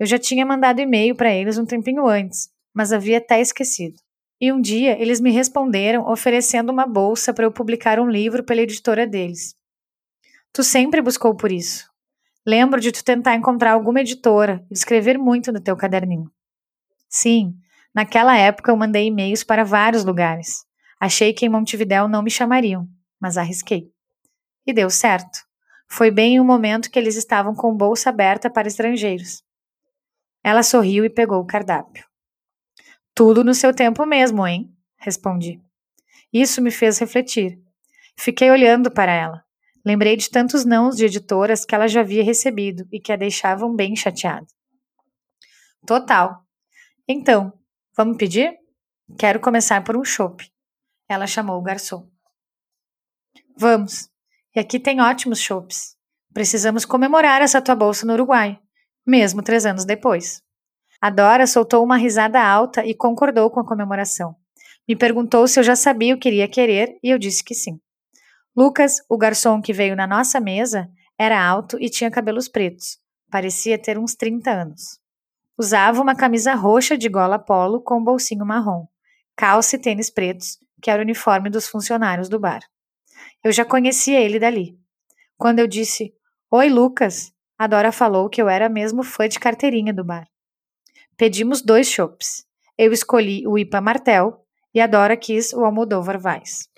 Eu já tinha mandado e-mail para eles um tempinho antes, mas havia até esquecido. E um dia eles me responderam oferecendo uma bolsa para eu publicar um livro pela editora deles. Tu sempre buscou por isso. Lembro de tu tentar encontrar alguma editora e escrever muito no teu caderninho. Sim, naquela época eu mandei e-mails para vários lugares. Achei que em Montevidéu não me chamariam, mas arrisquei. E deu certo. Foi bem em um momento que eles estavam com bolsa aberta para estrangeiros. Ela sorriu e pegou o cardápio. Tudo no seu tempo mesmo, hein? Respondi. Isso me fez refletir. Fiquei olhando para ela. Lembrei de tantos nãos de editoras que ela já havia recebido e que a deixavam bem chateada. Total. Então, vamos pedir? Quero começar por um chopp. Ela chamou o garçom. Vamos. E aqui tem ótimos chopps. Precisamos comemorar essa tua bolsa no Uruguai, mesmo três anos depois. A Dora soltou uma risada alta e concordou com a comemoração. Me perguntou se eu já sabia o que iria querer e eu disse que sim. Lucas, o garçom que veio na nossa mesa, era alto e tinha cabelos pretos. Parecia ter uns 30 anos. Usava uma camisa roxa de gola polo com bolsinho marrom, calça e tênis pretos, que era o uniforme dos funcionários do bar. Eu já conhecia ele dali. Quando eu disse: Oi, Lucas, a Dora falou que eu era mesmo fã de carteirinha do bar. Pedimos dois chopps. Eu escolhi o IPA Martel e a Dora quis o Almodóvar Weiss.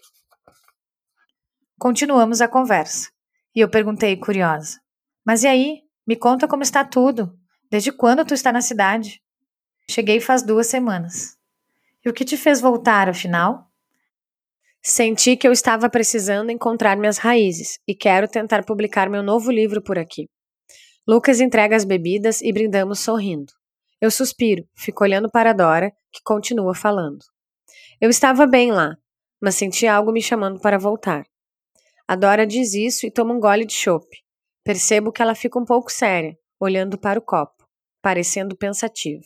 Continuamos a conversa. E eu perguntei, curiosa: Mas e aí? Me conta como está tudo. Desde quando tu está na cidade? Cheguei faz duas semanas. E o que te fez voltar, afinal? Senti que eu estava precisando encontrar minhas raízes e quero tentar publicar meu novo livro por aqui. Lucas entrega as bebidas e brindamos sorrindo. Eu suspiro, fico olhando para Dora, que continua falando. Eu estava bem lá, mas senti algo me chamando para voltar. A Dora diz isso e toma um gole de chope. Percebo que ela fica um pouco séria, olhando para o copo, parecendo pensativa.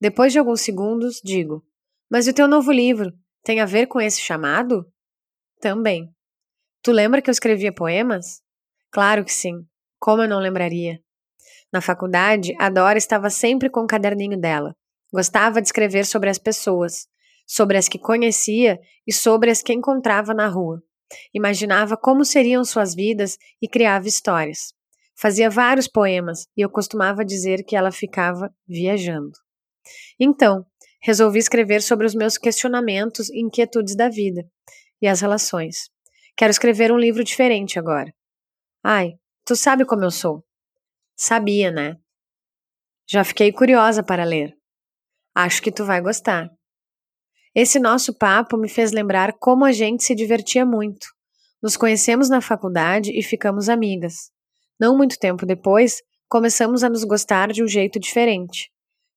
Depois de alguns segundos, digo: Mas o teu novo livro? Tem a ver com esse chamado? Também. Tu lembra que eu escrevia poemas? Claro que sim. Como eu não lembraria? Na faculdade, a Dora estava sempre com o caderninho dela. Gostava de escrever sobre as pessoas, sobre as que conhecia e sobre as que encontrava na rua. Imaginava como seriam suas vidas e criava histórias. Fazia vários poemas e eu costumava dizer que ela ficava viajando. Então, resolvi escrever sobre os meus questionamentos e inquietudes da vida e as relações. Quero escrever um livro diferente agora. Ai, tu sabe como eu sou. Sabia, né? Já fiquei curiosa para ler. Acho que tu vai gostar. Esse nosso papo me fez lembrar como a gente se divertia muito. Nos conhecemos na faculdade e ficamos amigas. Não muito tempo depois, começamos a nos gostar de um jeito diferente.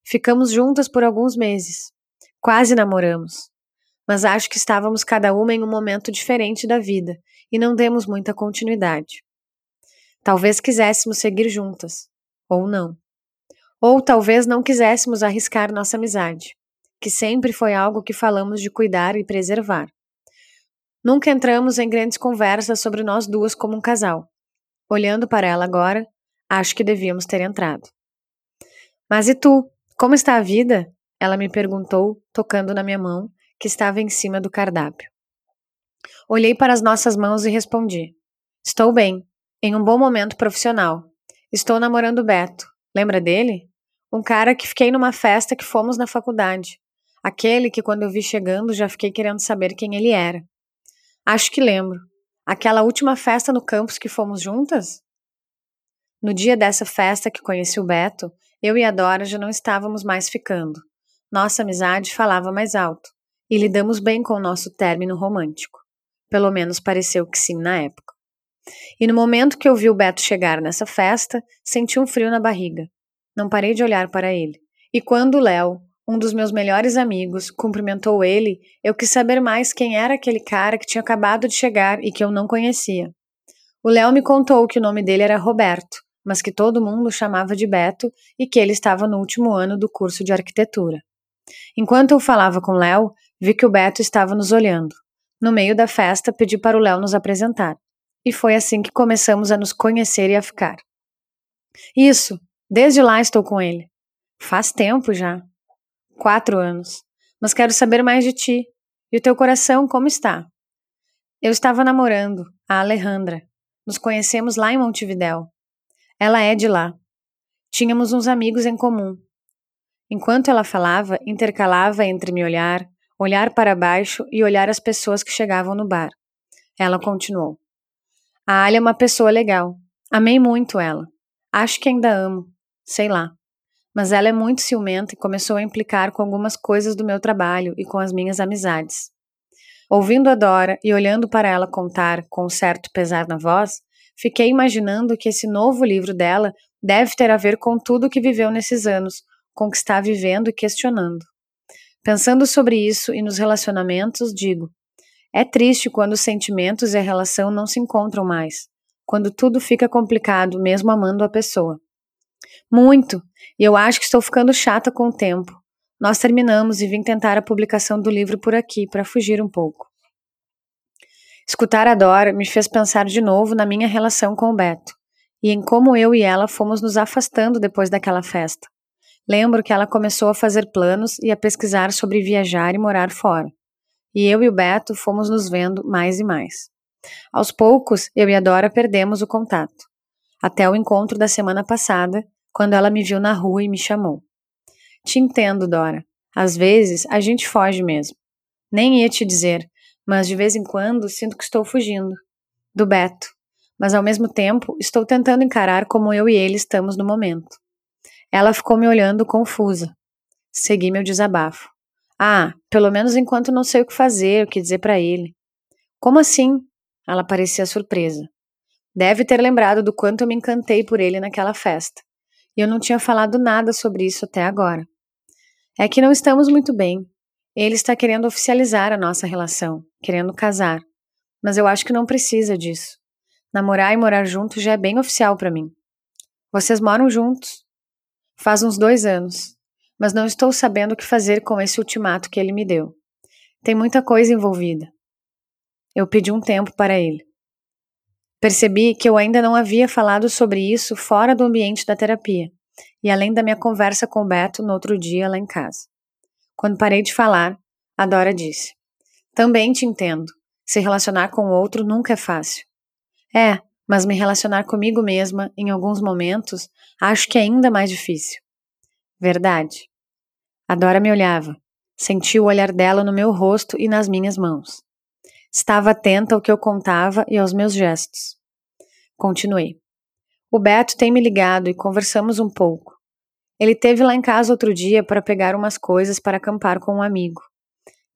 Ficamos juntas por alguns meses. Quase namoramos. Mas acho que estávamos cada uma em um momento diferente da vida e não demos muita continuidade. Talvez quiséssemos seguir juntas, ou não. Ou talvez não quiséssemos arriscar nossa amizade, que sempre foi algo que falamos de cuidar e preservar. Nunca entramos em grandes conversas sobre nós duas como um casal. Olhando para ela agora, acho que devíamos ter entrado. Mas e tu? Como está a vida? Ela me perguntou, tocando na minha mão, que estava em cima do cardápio. Olhei para as nossas mãos e respondi: Estou bem. Em um bom momento profissional. Estou namorando o Beto. Lembra dele? Um cara que fiquei numa festa que fomos na faculdade. Aquele que, quando eu vi chegando, já fiquei querendo saber quem ele era. Acho que lembro. Aquela última festa no campus que fomos juntas? No dia dessa festa que conheci o Beto, eu e a Dora já não estávamos mais ficando. Nossa amizade falava mais alto, e lidamos bem com o nosso término romântico. Pelo menos pareceu que sim na época. E no momento que eu vi o Beto chegar nessa festa, senti um frio na barriga. Não parei de olhar para ele. E quando o Léo, um dos meus melhores amigos, cumprimentou ele, eu quis saber mais quem era aquele cara que tinha acabado de chegar e que eu não conhecia. O Léo me contou que o nome dele era Roberto, mas que todo mundo chamava de Beto e que ele estava no último ano do curso de arquitetura. Enquanto eu falava com Léo, vi que o Beto estava nos olhando. No meio da festa, pedi para o Léo nos apresentar. E foi assim que começamos a nos conhecer e a ficar. Isso, desde lá estou com ele. Faz tempo já. Quatro anos. Mas quero saber mais de ti. E o teu coração, como está? Eu estava namorando a Alejandra. Nos conhecemos lá em Montevidéu. Ela é de lá. Tínhamos uns amigos em comum. Enquanto ela falava, intercalava entre me olhar, olhar para baixo e olhar as pessoas que chegavam no bar. Ela continuou. A Alia é uma pessoa legal. Amei muito ela. Acho que ainda amo. Sei lá. Mas ela é muito ciumenta e começou a implicar com algumas coisas do meu trabalho e com as minhas amizades. Ouvindo a Dora e olhando para ela contar com um certo pesar na voz, fiquei imaginando que esse novo livro dela deve ter a ver com tudo o que viveu nesses anos, com o que está vivendo e questionando. Pensando sobre isso e nos relacionamentos, digo: é triste quando os sentimentos e a relação não se encontram mais, quando tudo fica complicado mesmo amando a pessoa. Muito, e eu acho que estou ficando chata com o tempo. Nós terminamos e vim tentar a publicação do livro por aqui para fugir um pouco. Escutar a Dora me fez pensar de novo na minha relação com o Beto e em como eu e ela fomos nos afastando depois daquela festa. Lembro que ela começou a fazer planos e a pesquisar sobre viajar e morar fora e eu e o Beto fomos nos vendo mais e mais. Aos poucos, eu e a Dora perdemos o contato, até o encontro da semana passada, quando ela me viu na rua e me chamou. Te entendo, Dora. Às vezes a gente foge mesmo. Nem ia te dizer, mas de vez em quando sinto que estou fugindo. Do Beto. Mas ao mesmo tempo estou tentando encarar como eu e ele estamos no momento. Ela ficou me olhando confusa. Segui meu desabafo. Ah, pelo menos enquanto não sei o que fazer, o que dizer para ele. Como assim? Ela parecia surpresa. Deve ter lembrado do quanto eu me encantei por ele naquela festa. E eu não tinha falado nada sobre isso até agora. É que não estamos muito bem. Ele está querendo oficializar a nossa relação, querendo casar. Mas eu acho que não precisa disso. Namorar e morar juntos já é bem oficial para mim. Vocês moram juntos? Faz uns dois anos mas não estou sabendo o que fazer com esse ultimato que ele me deu. Tem muita coisa envolvida. Eu pedi um tempo para ele. Percebi que eu ainda não havia falado sobre isso fora do ambiente da terapia, e além da minha conversa com o Beto no outro dia lá em casa. Quando parei de falar, a Dora disse: Também te entendo. Se relacionar com o outro nunca é fácil. É, mas me relacionar comigo mesma, em alguns momentos, acho que é ainda mais difícil. Verdade. A Dora me olhava. Senti o olhar dela no meu rosto e nas minhas mãos. Estava atenta ao que eu contava e aos meus gestos. Continuei. O Beto tem me ligado e conversamos um pouco. Ele teve lá em casa outro dia para pegar umas coisas para acampar com um amigo.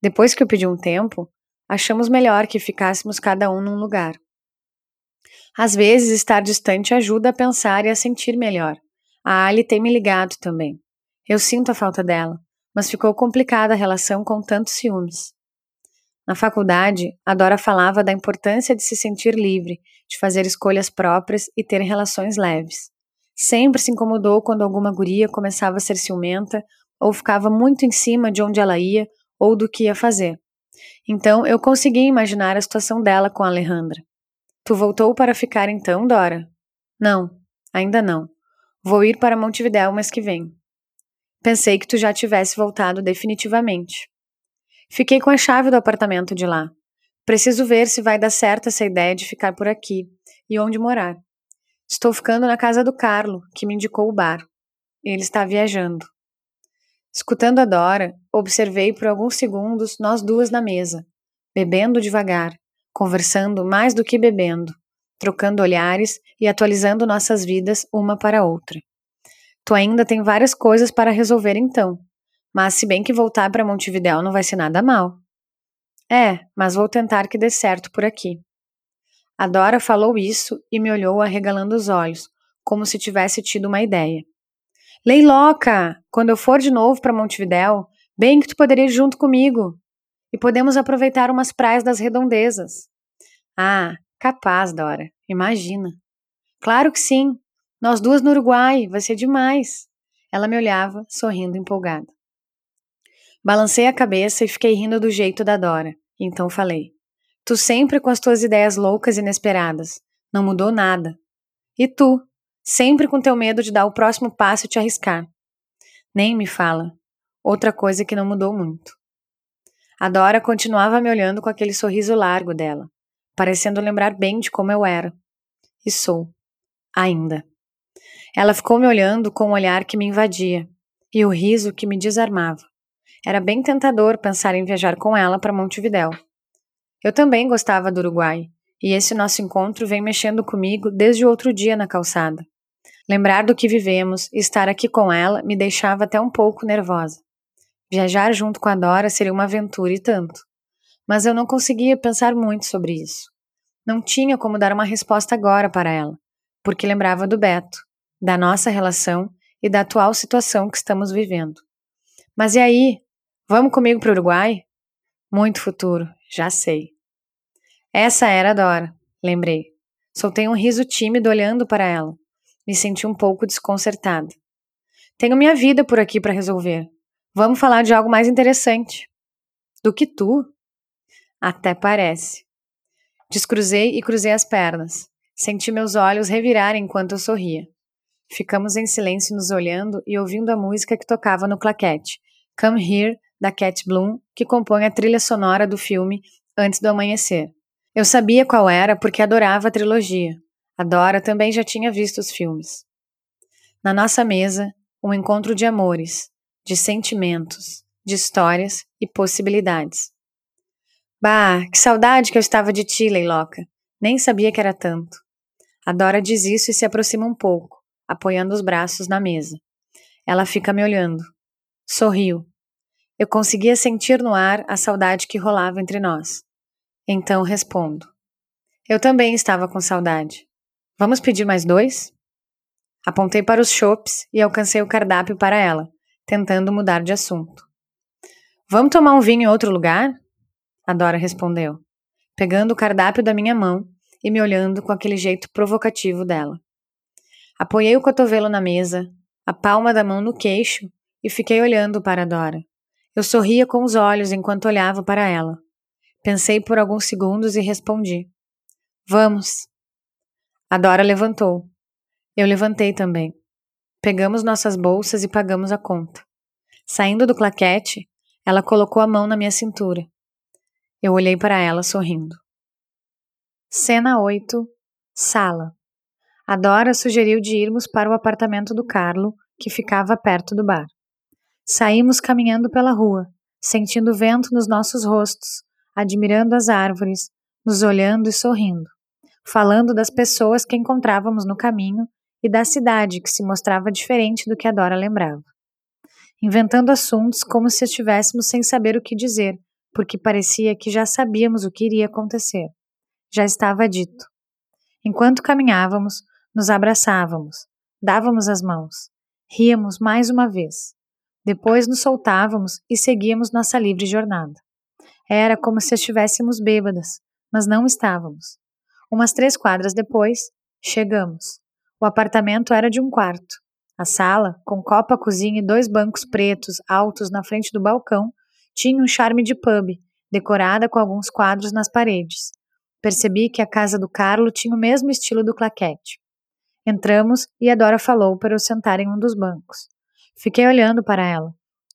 Depois que eu pedi um tempo, achamos melhor que ficássemos cada um num lugar. Às vezes, estar distante ajuda a pensar e a sentir melhor. A Ali tem me ligado também. Eu sinto a falta dela mas ficou complicada a relação com tantos ciúmes. Na faculdade, a Dora falava da importância de se sentir livre, de fazer escolhas próprias e ter relações leves. Sempre se incomodou quando alguma guria começava a ser ciumenta ou ficava muito em cima de onde ela ia ou do que ia fazer. Então eu consegui imaginar a situação dela com a Alejandra. Tu voltou para ficar então, Dora? Não, ainda não. Vou ir para Montevidéu mês que vem. Pensei que tu já tivesse voltado definitivamente. Fiquei com a chave do apartamento de lá. Preciso ver se vai dar certo essa ideia de ficar por aqui e onde morar. Estou ficando na casa do Carlo, que me indicou o bar. Ele está viajando. Escutando a Dora, observei por alguns segundos nós duas na mesa, bebendo devagar, conversando mais do que bebendo, trocando olhares e atualizando nossas vidas uma para outra. Tu ainda tem várias coisas para resolver então, mas se bem que voltar para Montevidéu não vai ser nada mal. É, mas vou tentar que dê certo por aqui. A Dora falou isso e me olhou arregalando os olhos, como se tivesse tido uma ideia. Leiloca, quando eu for de novo para Montevidéu, bem que tu poderia ir junto comigo. E podemos aproveitar umas praias das redondezas. Ah, capaz, Dora. Imagina. Claro que sim. Nós duas no Uruguai, vai ser demais. Ela me olhava, sorrindo empolgada. Balancei a cabeça e fiquei rindo do jeito da Dora. Então falei: Tu sempre com as tuas ideias loucas e inesperadas. Não mudou nada. E tu? sempre com teu medo de dar o próximo passo e te arriscar. Nem me fala. Outra coisa que não mudou muito. A Dora continuava me olhando com aquele sorriso largo dela, parecendo lembrar bem de como eu era. E sou. Ainda. Ela ficou me olhando com um olhar que me invadia e o riso que me desarmava. Era bem tentador pensar em viajar com ela para Montevidéu. Eu também gostava do Uruguai, e esse nosso encontro vem mexendo comigo desde o outro dia na calçada. Lembrar do que vivemos e estar aqui com ela me deixava até um pouco nervosa. Viajar junto com a Dora seria uma aventura e tanto. Mas eu não conseguia pensar muito sobre isso. Não tinha como dar uma resposta agora para ela, porque lembrava do Beto, da nossa relação e da atual situação que estamos vivendo. Mas e aí? Vamos comigo para o Uruguai? Muito futuro, já sei. Essa era a Dora, lembrei. Soltei um riso tímido olhando para ela. Me senti um pouco desconcertada. Tenho minha vida por aqui para resolver. Vamos falar de algo mais interessante. Do que tu? Até parece. Descruzei e cruzei as pernas. Senti meus olhos revirarem enquanto eu sorria. Ficamos em silêncio nos olhando e ouvindo a música que tocava no claquete, Come Here, da Cat Bloom, que compõe a trilha sonora do filme Antes do Amanhecer. Eu sabia qual era porque adorava a trilogia. A Dora também já tinha visto os filmes. Na nossa mesa, um encontro de amores, de sentimentos, de histórias e possibilidades. Bah, que saudade que eu estava de ti, Leiloca. Nem sabia que era tanto. A Dora diz isso e se aproxima um pouco, apoiando os braços na mesa. Ela fica me olhando. Sorriu. Eu conseguia sentir no ar a saudade que rolava entre nós. Então respondo. Eu também estava com saudade. Vamos pedir mais dois? Apontei para os chopes e alcancei o cardápio para ela, tentando mudar de assunto. Vamos tomar um vinho em outro lugar? A Dora respondeu, pegando o cardápio da minha mão e me olhando com aquele jeito provocativo dela. Apoiei o cotovelo na mesa, a palma da mão no queixo e fiquei olhando para Dora. Eu sorria com os olhos enquanto olhava para ela. Pensei por alguns segundos e respondi: Vamos. A Dora levantou. Eu levantei também. Pegamos nossas bolsas e pagamos a conta. Saindo do claquete, ela colocou a mão na minha cintura. Eu olhei para ela sorrindo. Cena 8 Sala. A Dora sugeriu de irmos para o apartamento do Carlo, que ficava perto do bar. Saímos caminhando pela rua, sentindo o vento nos nossos rostos, admirando as árvores, nos olhando e sorrindo falando das pessoas que encontrávamos no caminho e da cidade que se mostrava diferente do que a Dora lembrava. Inventando assuntos como se estivéssemos sem saber o que dizer, porque parecia que já sabíamos o que iria acontecer. Já estava dito. Enquanto caminhávamos, nos abraçávamos, dávamos as mãos, ríamos mais uma vez. Depois nos soltávamos e seguíamos nossa livre jornada. Era como se estivéssemos bêbadas, mas não estávamos. Umas três quadras depois, chegamos. O apartamento era de um quarto. A sala, com copa, cozinha e dois bancos pretos altos na frente do balcão, tinha um charme de pub, decorada com alguns quadros nas paredes. Percebi que a casa do Carlo tinha o mesmo estilo do claquete. Entramos e a Dora falou para eu sentar em um dos bancos. Fiquei olhando para ela,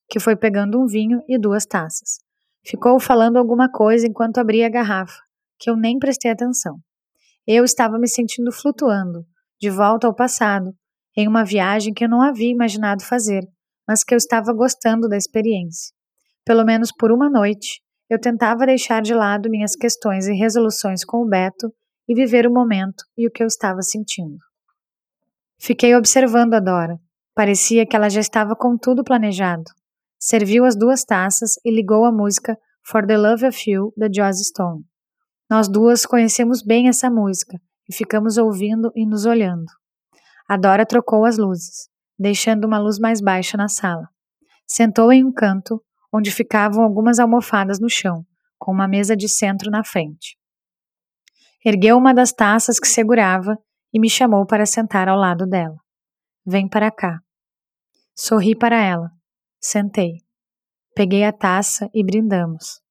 que foi pegando um vinho e duas taças. Ficou falando alguma coisa enquanto abria a garrafa, que eu nem prestei atenção. Eu estava me sentindo flutuando, de volta ao passado, em uma viagem que eu não havia imaginado fazer, mas que eu estava gostando da experiência. Pelo menos por uma noite, eu tentava deixar de lado minhas questões e resoluções com o Beto e viver o momento e o que eu estava sentindo. Fiquei observando a Dora. Parecia que ela já estava com tudo planejado. Serviu as duas taças e ligou a música For the Love of You da Joss Stone. Nós duas conhecemos bem essa música e ficamos ouvindo e nos olhando. A Dora trocou as luzes, deixando uma luz mais baixa na sala. Sentou em um canto, onde ficavam algumas almofadas no chão, com uma mesa de centro na frente. Ergueu uma das taças que segurava e me chamou para sentar ao lado dela. Vem para cá. Sorri para ela. Sentei. Peguei a taça e brindamos.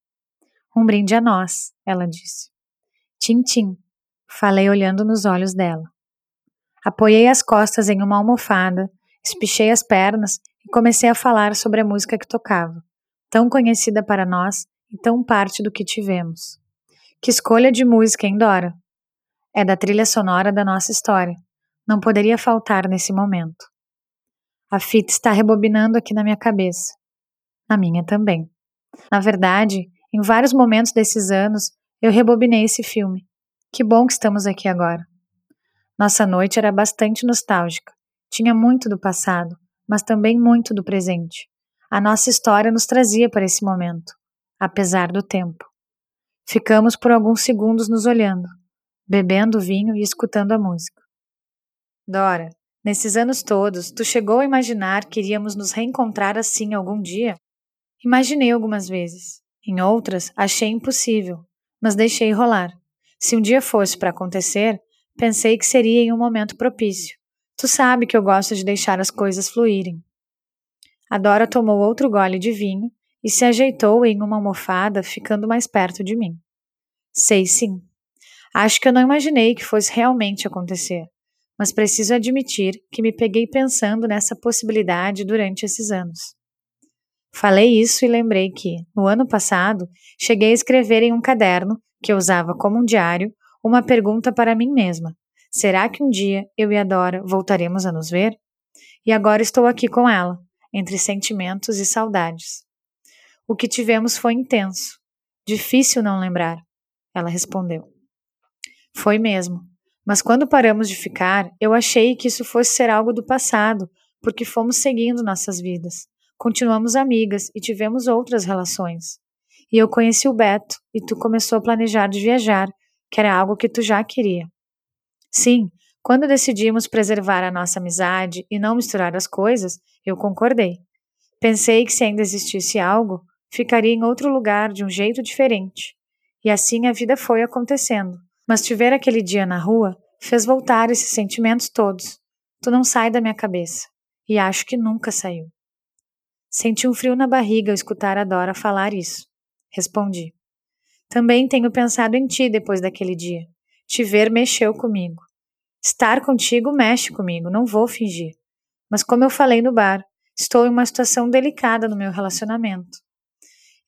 Um brinde a nós, ela disse. Tim-tim, falei olhando nos olhos dela. Apoiei as costas em uma almofada, espichei as pernas e comecei a falar sobre a música que tocava, tão conhecida para nós e tão parte do que tivemos. Que escolha de música, hein, Dora? É da trilha sonora da nossa história. Não poderia faltar nesse momento. A fita está rebobinando aqui na minha cabeça. Na minha também. Na verdade, em vários momentos desses anos, eu rebobinei esse filme. Que bom que estamos aqui agora. Nossa noite era bastante nostálgica. Tinha muito do passado, mas também muito do presente. A nossa história nos trazia para esse momento, apesar do tempo. Ficamos por alguns segundos nos olhando, bebendo vinho e escutando a música. Dora, nesses anos todos, tu chegou a imaginar que iríamos nos reencontrar assim algum dia? Imaginei algumas vezes. Em outras, achei impossível, mas deixei rolar. Se um dia fosse para acontecer, Pensei que seria em um momento propício. Tu sabe que eu gosto de deixar as coisas fluírem. A Dora tomou outro gole de vinho e se ajeitou em uma almofada, ficando mais perto de mim. Sei sim. Acho que eu não imaginei que fosse realmente acontecer, mas preciso admitir que me peguei pensando nessa possibilidade durante esses anos. Falei isso e lembrei que, no ano passado, cheguei a escrever em um caderno, que eu usava como um diário, uma pergunta para mim mesma: será que um dia eu e a Dora voltaremos a nos ver? E agora estou aqui com ela, entre sentimentos e saudades. O que tivemos foi intenso. Difícil não lembrar, ela respondeu. Foi mesmo. Mas quando paramos de ficar, eu achei que isso fosse ser algo do passado, porque fomos seguindo nossas vidas. Continuamos amigas e tivemos outras relações. E eu conheci o Beto, e tu começou a planejar de viajar, que era algo que tu já queria. Sim, quando decidimos preservar a nossa amizade e não misturar as coisas, eu concordei. Pensei que se ainda existisse algo, ficaria em outro lugar de um jeito diferente. E assim a vida foi acontecendo. Mas te ver aquele dia na rua fez voltar esses sentimentos todos. Tu não sai da minha cabeça. E acho que nunca saiu. Senti um frio na barriga ao escutar a Dora falar isso. Respondi. Também tenho pensado em ti depois daquele dia. Te ver mexeu comigo. Estar contigo mexe comigo, não vou fingir. Mas como eu falei no bar, estou em uma situação delicada no meu relacionamento.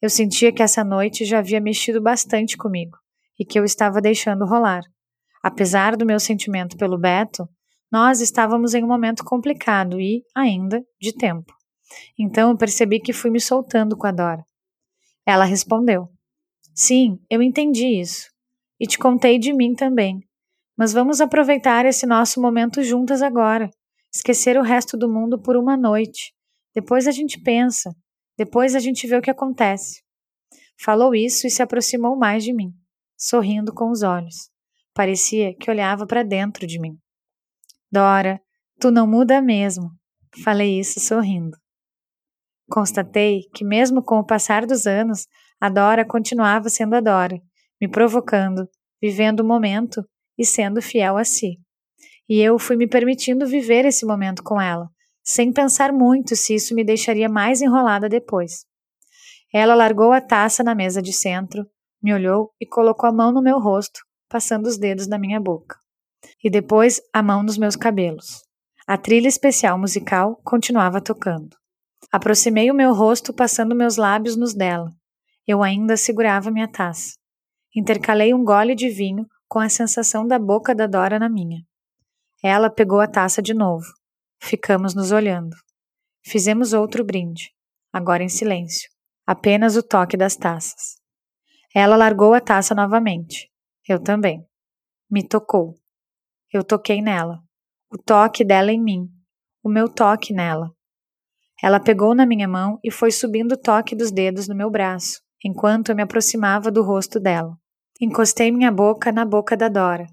Eu sentia que essa noite já havia mexido bastante comigo e que eu estava deixando rolar. Apesar do meu sentimento pelo Beto, nós estávamos em um momento complicado e, ainda, de tempo. Então eu percebi que fui me soltando com a Dora. Ela respondeu: Sim, eu entendi isso. E te contei de mim também. Mas vamos aproveitar esse nosso momento juntas agora. Esquecer o resto do mundo por uma noite. Depois a gente pensa. Depois a gente vê o que acontece. Falou isso e se aproximou mais de mim, sorrindo com os olhos. Parecia que olhava para dentro de mim. Dora, tu não muda mesmo. Falei isso sorrindo. Constatei que, mesmo com o passar dos anos, a Dora continuava sendo a Dora, me provocando, vivendo o momento e sendo fiel a si. E eu fui me permitindo viver esse momento com ela, sem pensar muito se isso me deixaria mais enrolada depois. Ela largou a taça na mesa de centro, me olhou e colocou a mão no meu rosto, passando os dedos na minha boca. E depois a mão nos meus cabelos. A trilha especial musical continuava tocando. Aproximei o meu rosto, passando meus lábios nos dela, eu ainda segurava minha taça. Intercalei um gole de vinho com a sensação da boca da Dora na minha. Ela pegou a taça de novo. Ficamos nos olhando. Fizemos outro brinde, agora em silêncio, apenas o toque das taças. Ela largou a taça novamente. Eu também. Me tocou. Eu toquei nela. O toque dela em mim. O meu toque nela. Ela pegou na minha mão e foi subindo o toque dos dedos no meu braço, enquanto eu me aproximava do rosto dela. Encostei minha boca na boca da Dora.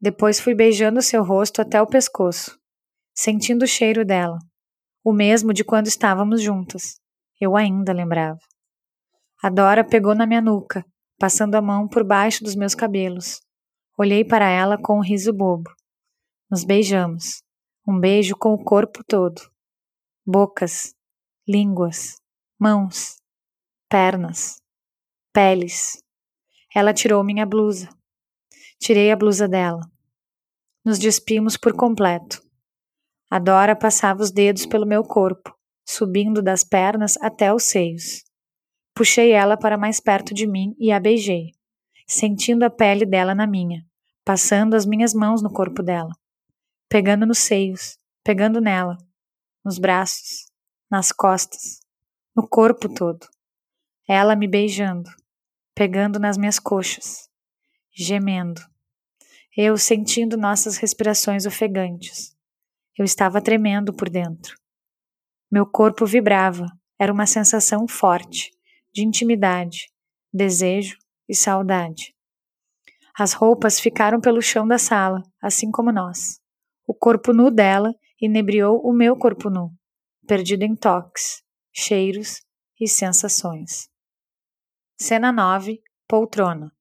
Depois fui beijando seu rosto até o pescoço, sentindo o cheiro dela, o mesmo de quando estávamos juntas. Eu ainda lembrava. A Dora pegou na minha nuca, passando a mão por baixo dos meus cabelos. Olhei para ela com um riso bobo. Nos beijamos. Um beijo com o corpo todo. Bocas, línguas, mãos, pernas, peles. Ela tirou minha blusa. Tirei a blusa dela. Nos despimos por completo. A Dora passava os dedos pelo meu corpo, subindo das pernas até os seios. Puxei ela para mais perto de mim e a beijei, sentindo a pele dela na minha, passando as minhas mãos no corpo dela, pegando nos seios, pegando nela, nos braços, nas costas, no corpo todo. Ela me beijando, pegando nas minhas coxas, gemendo. Eu sentindo nossas respirações ofegantes. Eu estava tremendo por dentro. Meu corpo vibrava, era uma sensação forte de intimidade, desejo e saudade. As roupas ficaram pelo chão da sala, assim como nós. O corpo nu dela inebriou o meu corpo nu, perdido em toques, cheiros e sensações. Cena 9 Poltrona.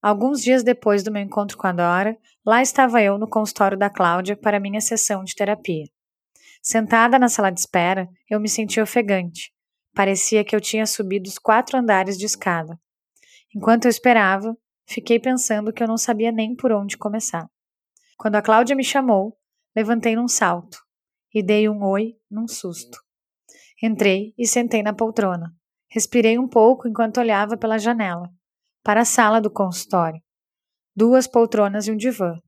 Alguns dias depois do meu encontro com a Dora, lá estava eu no consultório da Cláudia para minha sessão de terapia. Sentada na sala de espera, eu me senti ofegante, Parecia que eu tinha subido os quatro andares de escada. Enquanto eu esperava, fiquei pensando que eu não sabia nem por onde começar. Quando a Cláudia me chamou, levantei num salto e dei um oi num susto. Entrei e sentei na poltrona. Respirei um pouco enquanto olhava pela janela, para a sala do consultório. Duas poltronas e um divã.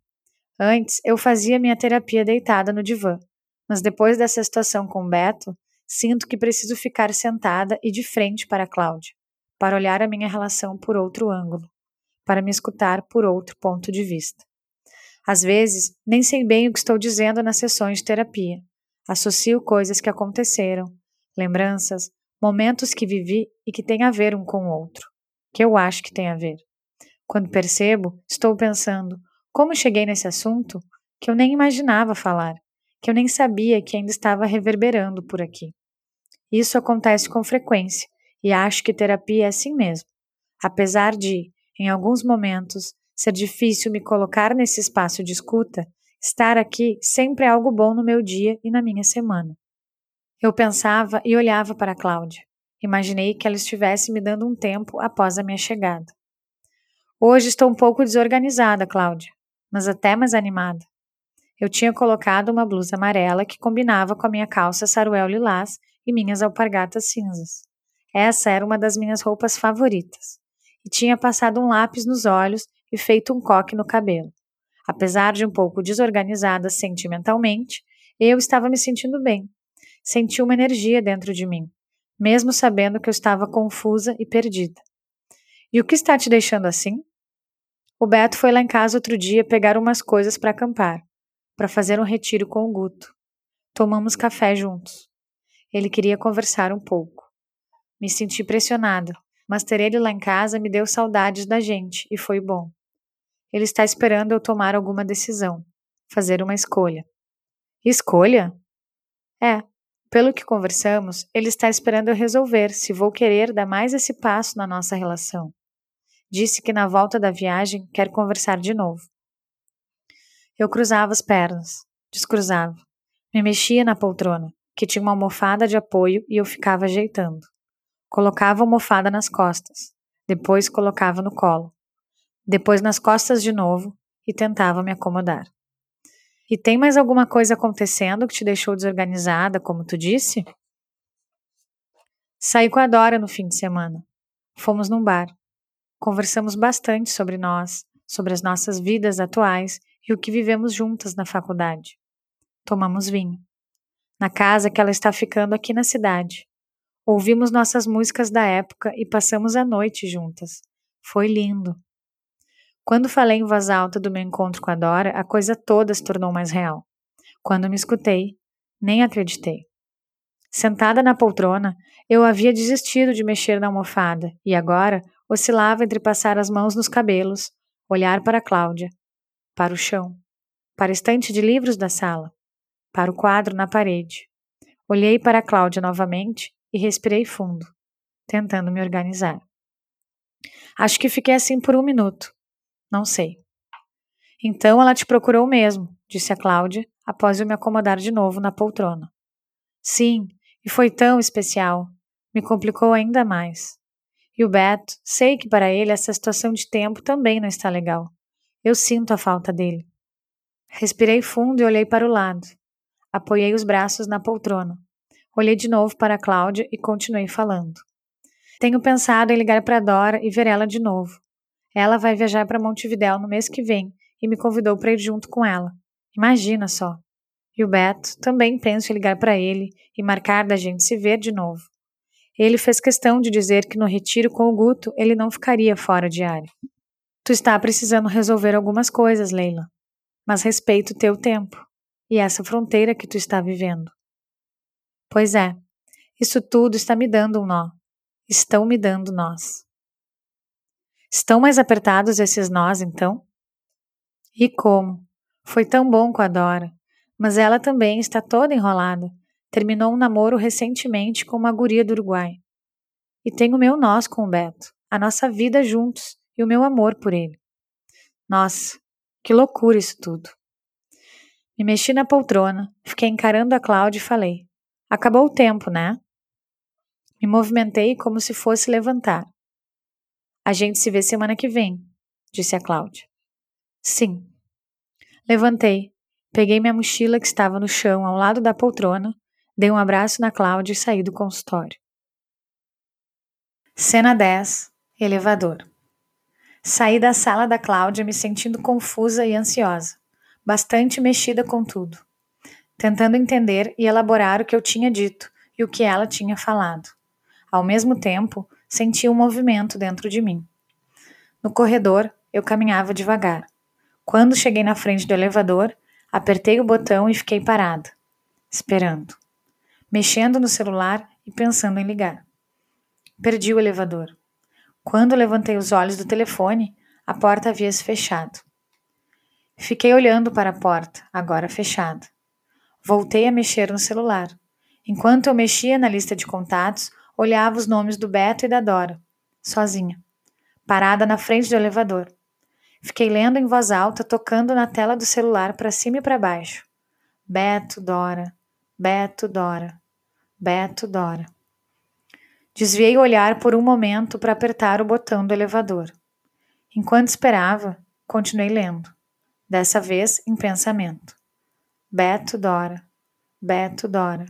Antes, eu fazia minha terapia deitada no divã, mas depois dessa situação com o Beto, Sinto que preciso ficar sentada e de frente para Cláudia, para olhar a minha relação por outro ângulo, para me escutar por outro ponto de vista. Às vezes, nem sei bem o que estou dizendo nas sessões de terapia. Associo coisas que aconteceram, lembranças, momentos que vivi e que têm a ver um com o outro, que eu acho que tem a ver. Quando percebo, estou pensando: como cheguei nesse assunto que eu nem imaginava falar, que eu nem sabia que ainda estava reverberando por aqui. Isso acontece com frequência e acho que terapia é assim mesmo. Apesar de, em alguns momentos, ser difícil me colocar nesse espaço de escuta, estar aqui sempre é algo bom no meu dia e na minha semana. Eu pensava e olhava para Cláudia. Imaginei que ela estivesse me dando um tempo após a minha chegada. Hoje estou um pouco desorganizada, Cláudia, mas até mais animada. Eu tinha colocado uma blusa amarela que combinava com a minha calça saruel lilás e minhas alpargatas cinzas. Essa era uma das minhas roupas favoritas. E tinha passado um lápis nos olhos e feito um coque no cabelo. Apesar de um pouco desorganizada sentimentalmente, eu estava me sentindo bem. Senti uma energia dentro de mim, mesmo sabendo que eu estava confusa e perdida. E o que está te deixando assim? O Beto foi lá em casa outro dia pegar umas coisas para acampar, para fazer um retiro com o Guto. Tomamos café juntos. Ele queria conversar um pouco. Me senti pressionada, mas ter ele lá em casa me deu saudades da gente e foi bom. Ele está esperando eu tomar alguma decisão, fazer uma escolha. Escolha? É, pelo que conversamos, ele está esperando eu resolver se vou querer dar mais esse passo na nossa relação. Disse que na volta da viagem quer conversar de novo. Eu cruzava as pernas, descruzava, me mexia na poltrona, que tinha uma almofada de apoio e eu ficava ajeitando. Colocava a almofada nas costas, depois colocava no colo, depois nas costas de novo e tentava me acomodar. E tem mais alguma coisa acontecendo que te deixou desorganizada, como tu disse? Saí com a Dora no fim de semana. Fomos num bar. Conversamos bastante sobre nós, sobre as nossas vidas atuais e o que vivemos juntas na faculdade. Tomamos vinho. Na casa que ela está ficando aqui na cidade. Ouvimos nossas músicas da época e passamos a noite juntas. Foi lindo. Quando falei em voz alta do meu encontro com a Dora, a coisa toda se tornou mais real. Quando me escutei, nem acreditei. Sentada na poltrona, eu havia desistido de mexer na almofada e agora oscilava entre passar as mãos nos cabelos, olhar para Cláudia, para o chão, para a estante de livros da sala, para o quadro na parede. Olhei para Cláudia novamente e respirei fundo, tentando me organizar. Acho que fiquei assim por um minuto. Não sei. Então ela te procurou mesmo, disse a Cláudia, após eu me acomodar de novo na poltrona. Sim, e foi tão especial. Me complicou ainda mais. E o Beto, sei que para ele essa situação de tempo também não está legal. Eu sinto a falta dele. Respirei fundo e olhei para o lado. Apoiei os braços na poltrona. Olhei de novo para Cláudia e continuei falando. Tenho pensado em ligar para Dora e ver ela de novo. Ela vai viajar para Montevidéu no mês que vem e me convidou para ir junto com ela. Imagina só. E o Beto também penso em ligar para ele e marcar da gente se ver de novo. Ele fez questão de dizer que no retiro com o Guto ele não ficaria fora de área. Tu está precisando resolver algumas coisas, Leila, mas respeito o teu tempo e essa fronteira que tu está vivendo. Pois é, isso tudo está me dando um nó. Estão me dando nós. Estão mais apertados esses nós, então? E como? Foi tão bom com a Dora, mas ela também está toda enrolada Terminou um namoro recentemente com uma guria do Uruguai. E tenho meu nós com o Beto, a nossa vida juntos e o meu amor por ele. Nossa, que loucura isso tudo. Me mexi na poltrona, fiquei encarando a Cláudia e falei: Acabou o tempo, né? Me movimentei como se fosse levantar. A gente se vê semana que vem, disse a Cláudia. Sim. Levantei, peguei minha mochila que estava no chão ao lado da poltrona Dei um abraço na Cláudia e saí do consultório. Cena 10 Elevador. Saí da sala da Cláudia me sentindo confusa e ansiosa, bastante mexida com tudo, tentando entender e elaborar o que eu tinha dito e o que ela tinha falado. Ao mesmo tempo, senti um movimento dentro de mim. No corredor, eu caminhava devagar. Quando cheguei na frente do elevador, apertei o botão e fiquei parada, esperando mexendo no celular e pensando em ligar. Perdi o elevador. Quando levantei os olhos do telefone, a porta havia se fechado. Fiquei olhando para a porta, agora fechada. Voltei a mexer no celular. Enquanto eu mexia na lista de contatos, olhava os nomes do Beto e da Dora, sozinha, parada na frente do elevador. Fiquei lendo em voz alta, tocando na tela do celular para cima e para baixo. Beto, Dora, Beto, Dora. Beto, Dora. Desviei o olhar por um momento para apertar o botão do elevador. Enquanto esperava, continuei lendo, dessa vez em pensamento. Beto, Dora. Beto, Dora.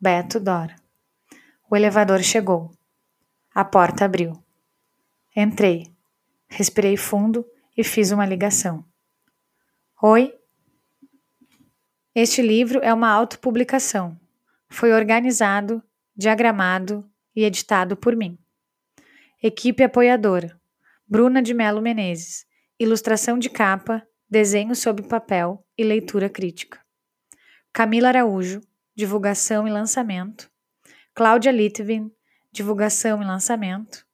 Beto, Dora. O elevador chegou. A porta abriu. Entrei. Respirei fundo e fiz uma ligação. Oi? Este livro é uma autopublicação. Foi organizado, diagramado e editado por mim. Equipe apoiadora: Bruna de Melo Menezes. Ilustração de capa, desenho sob papel e leitura crítica. Camila Araújo, divulgação e lançamento. Cláudia Litvin, divulgação e lançamento.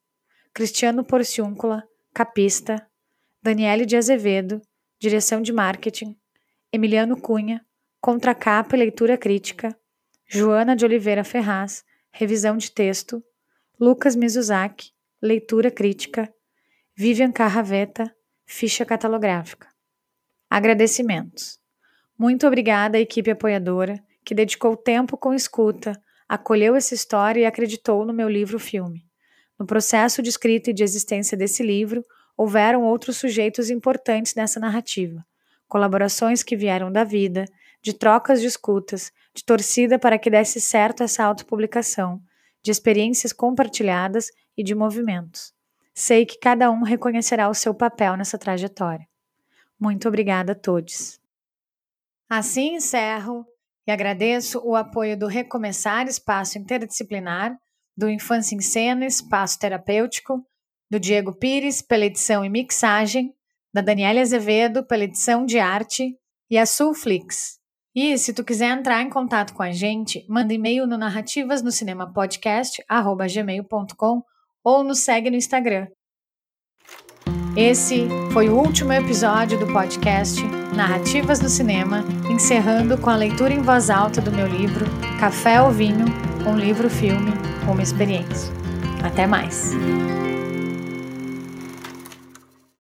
Cristiano Porciúncula, capista. Daniele de Azevedo, direção de marketing. Emiliano Cunha, Contracapa e leitura crítica. Joana de Oliveira Ferraz, revisão de texto. Lucas Mizuzaki, leitura crítica. Vivian Carraveta, ficha catalográfica. Agradecimentos. Muito obrigada à equipe apoiadora que dedicou tempo com escuta, acolheu essa história e acreditou no meu livro-filme. No processo de escrita e de existência desse livro, houveram outros sujeitos importantes nessa narrativa, colaborações que vieram da vida, de trocas de escutas, de torcida para que desse certo essa autopublicação, de experiências compartilhadas e de movimentos. Sei que cada um reconhecerá o seu papel nessa trajetória. Muito obrigada a todos. Assim encerro e agradeço o apoio do Recomeçar Espaço Interdisciplinar, do Infância em Cena Espaço Terapêutico, do Diego Pires pela edição e mixagem, da Daniela Azevedo pela edição de arte e a Sulflix. E se tu quiser entrar em contato com a gente, manda e-mail no narrativas no cinema podcast gmail.com ou nos segue no Instagram. Esse foi o último episódio do podcast Narrativas no Cinema, encerrando com a leitura em voz alta do meu livro Café ou Vinho, um livro-filme, uma experiência. Até mais!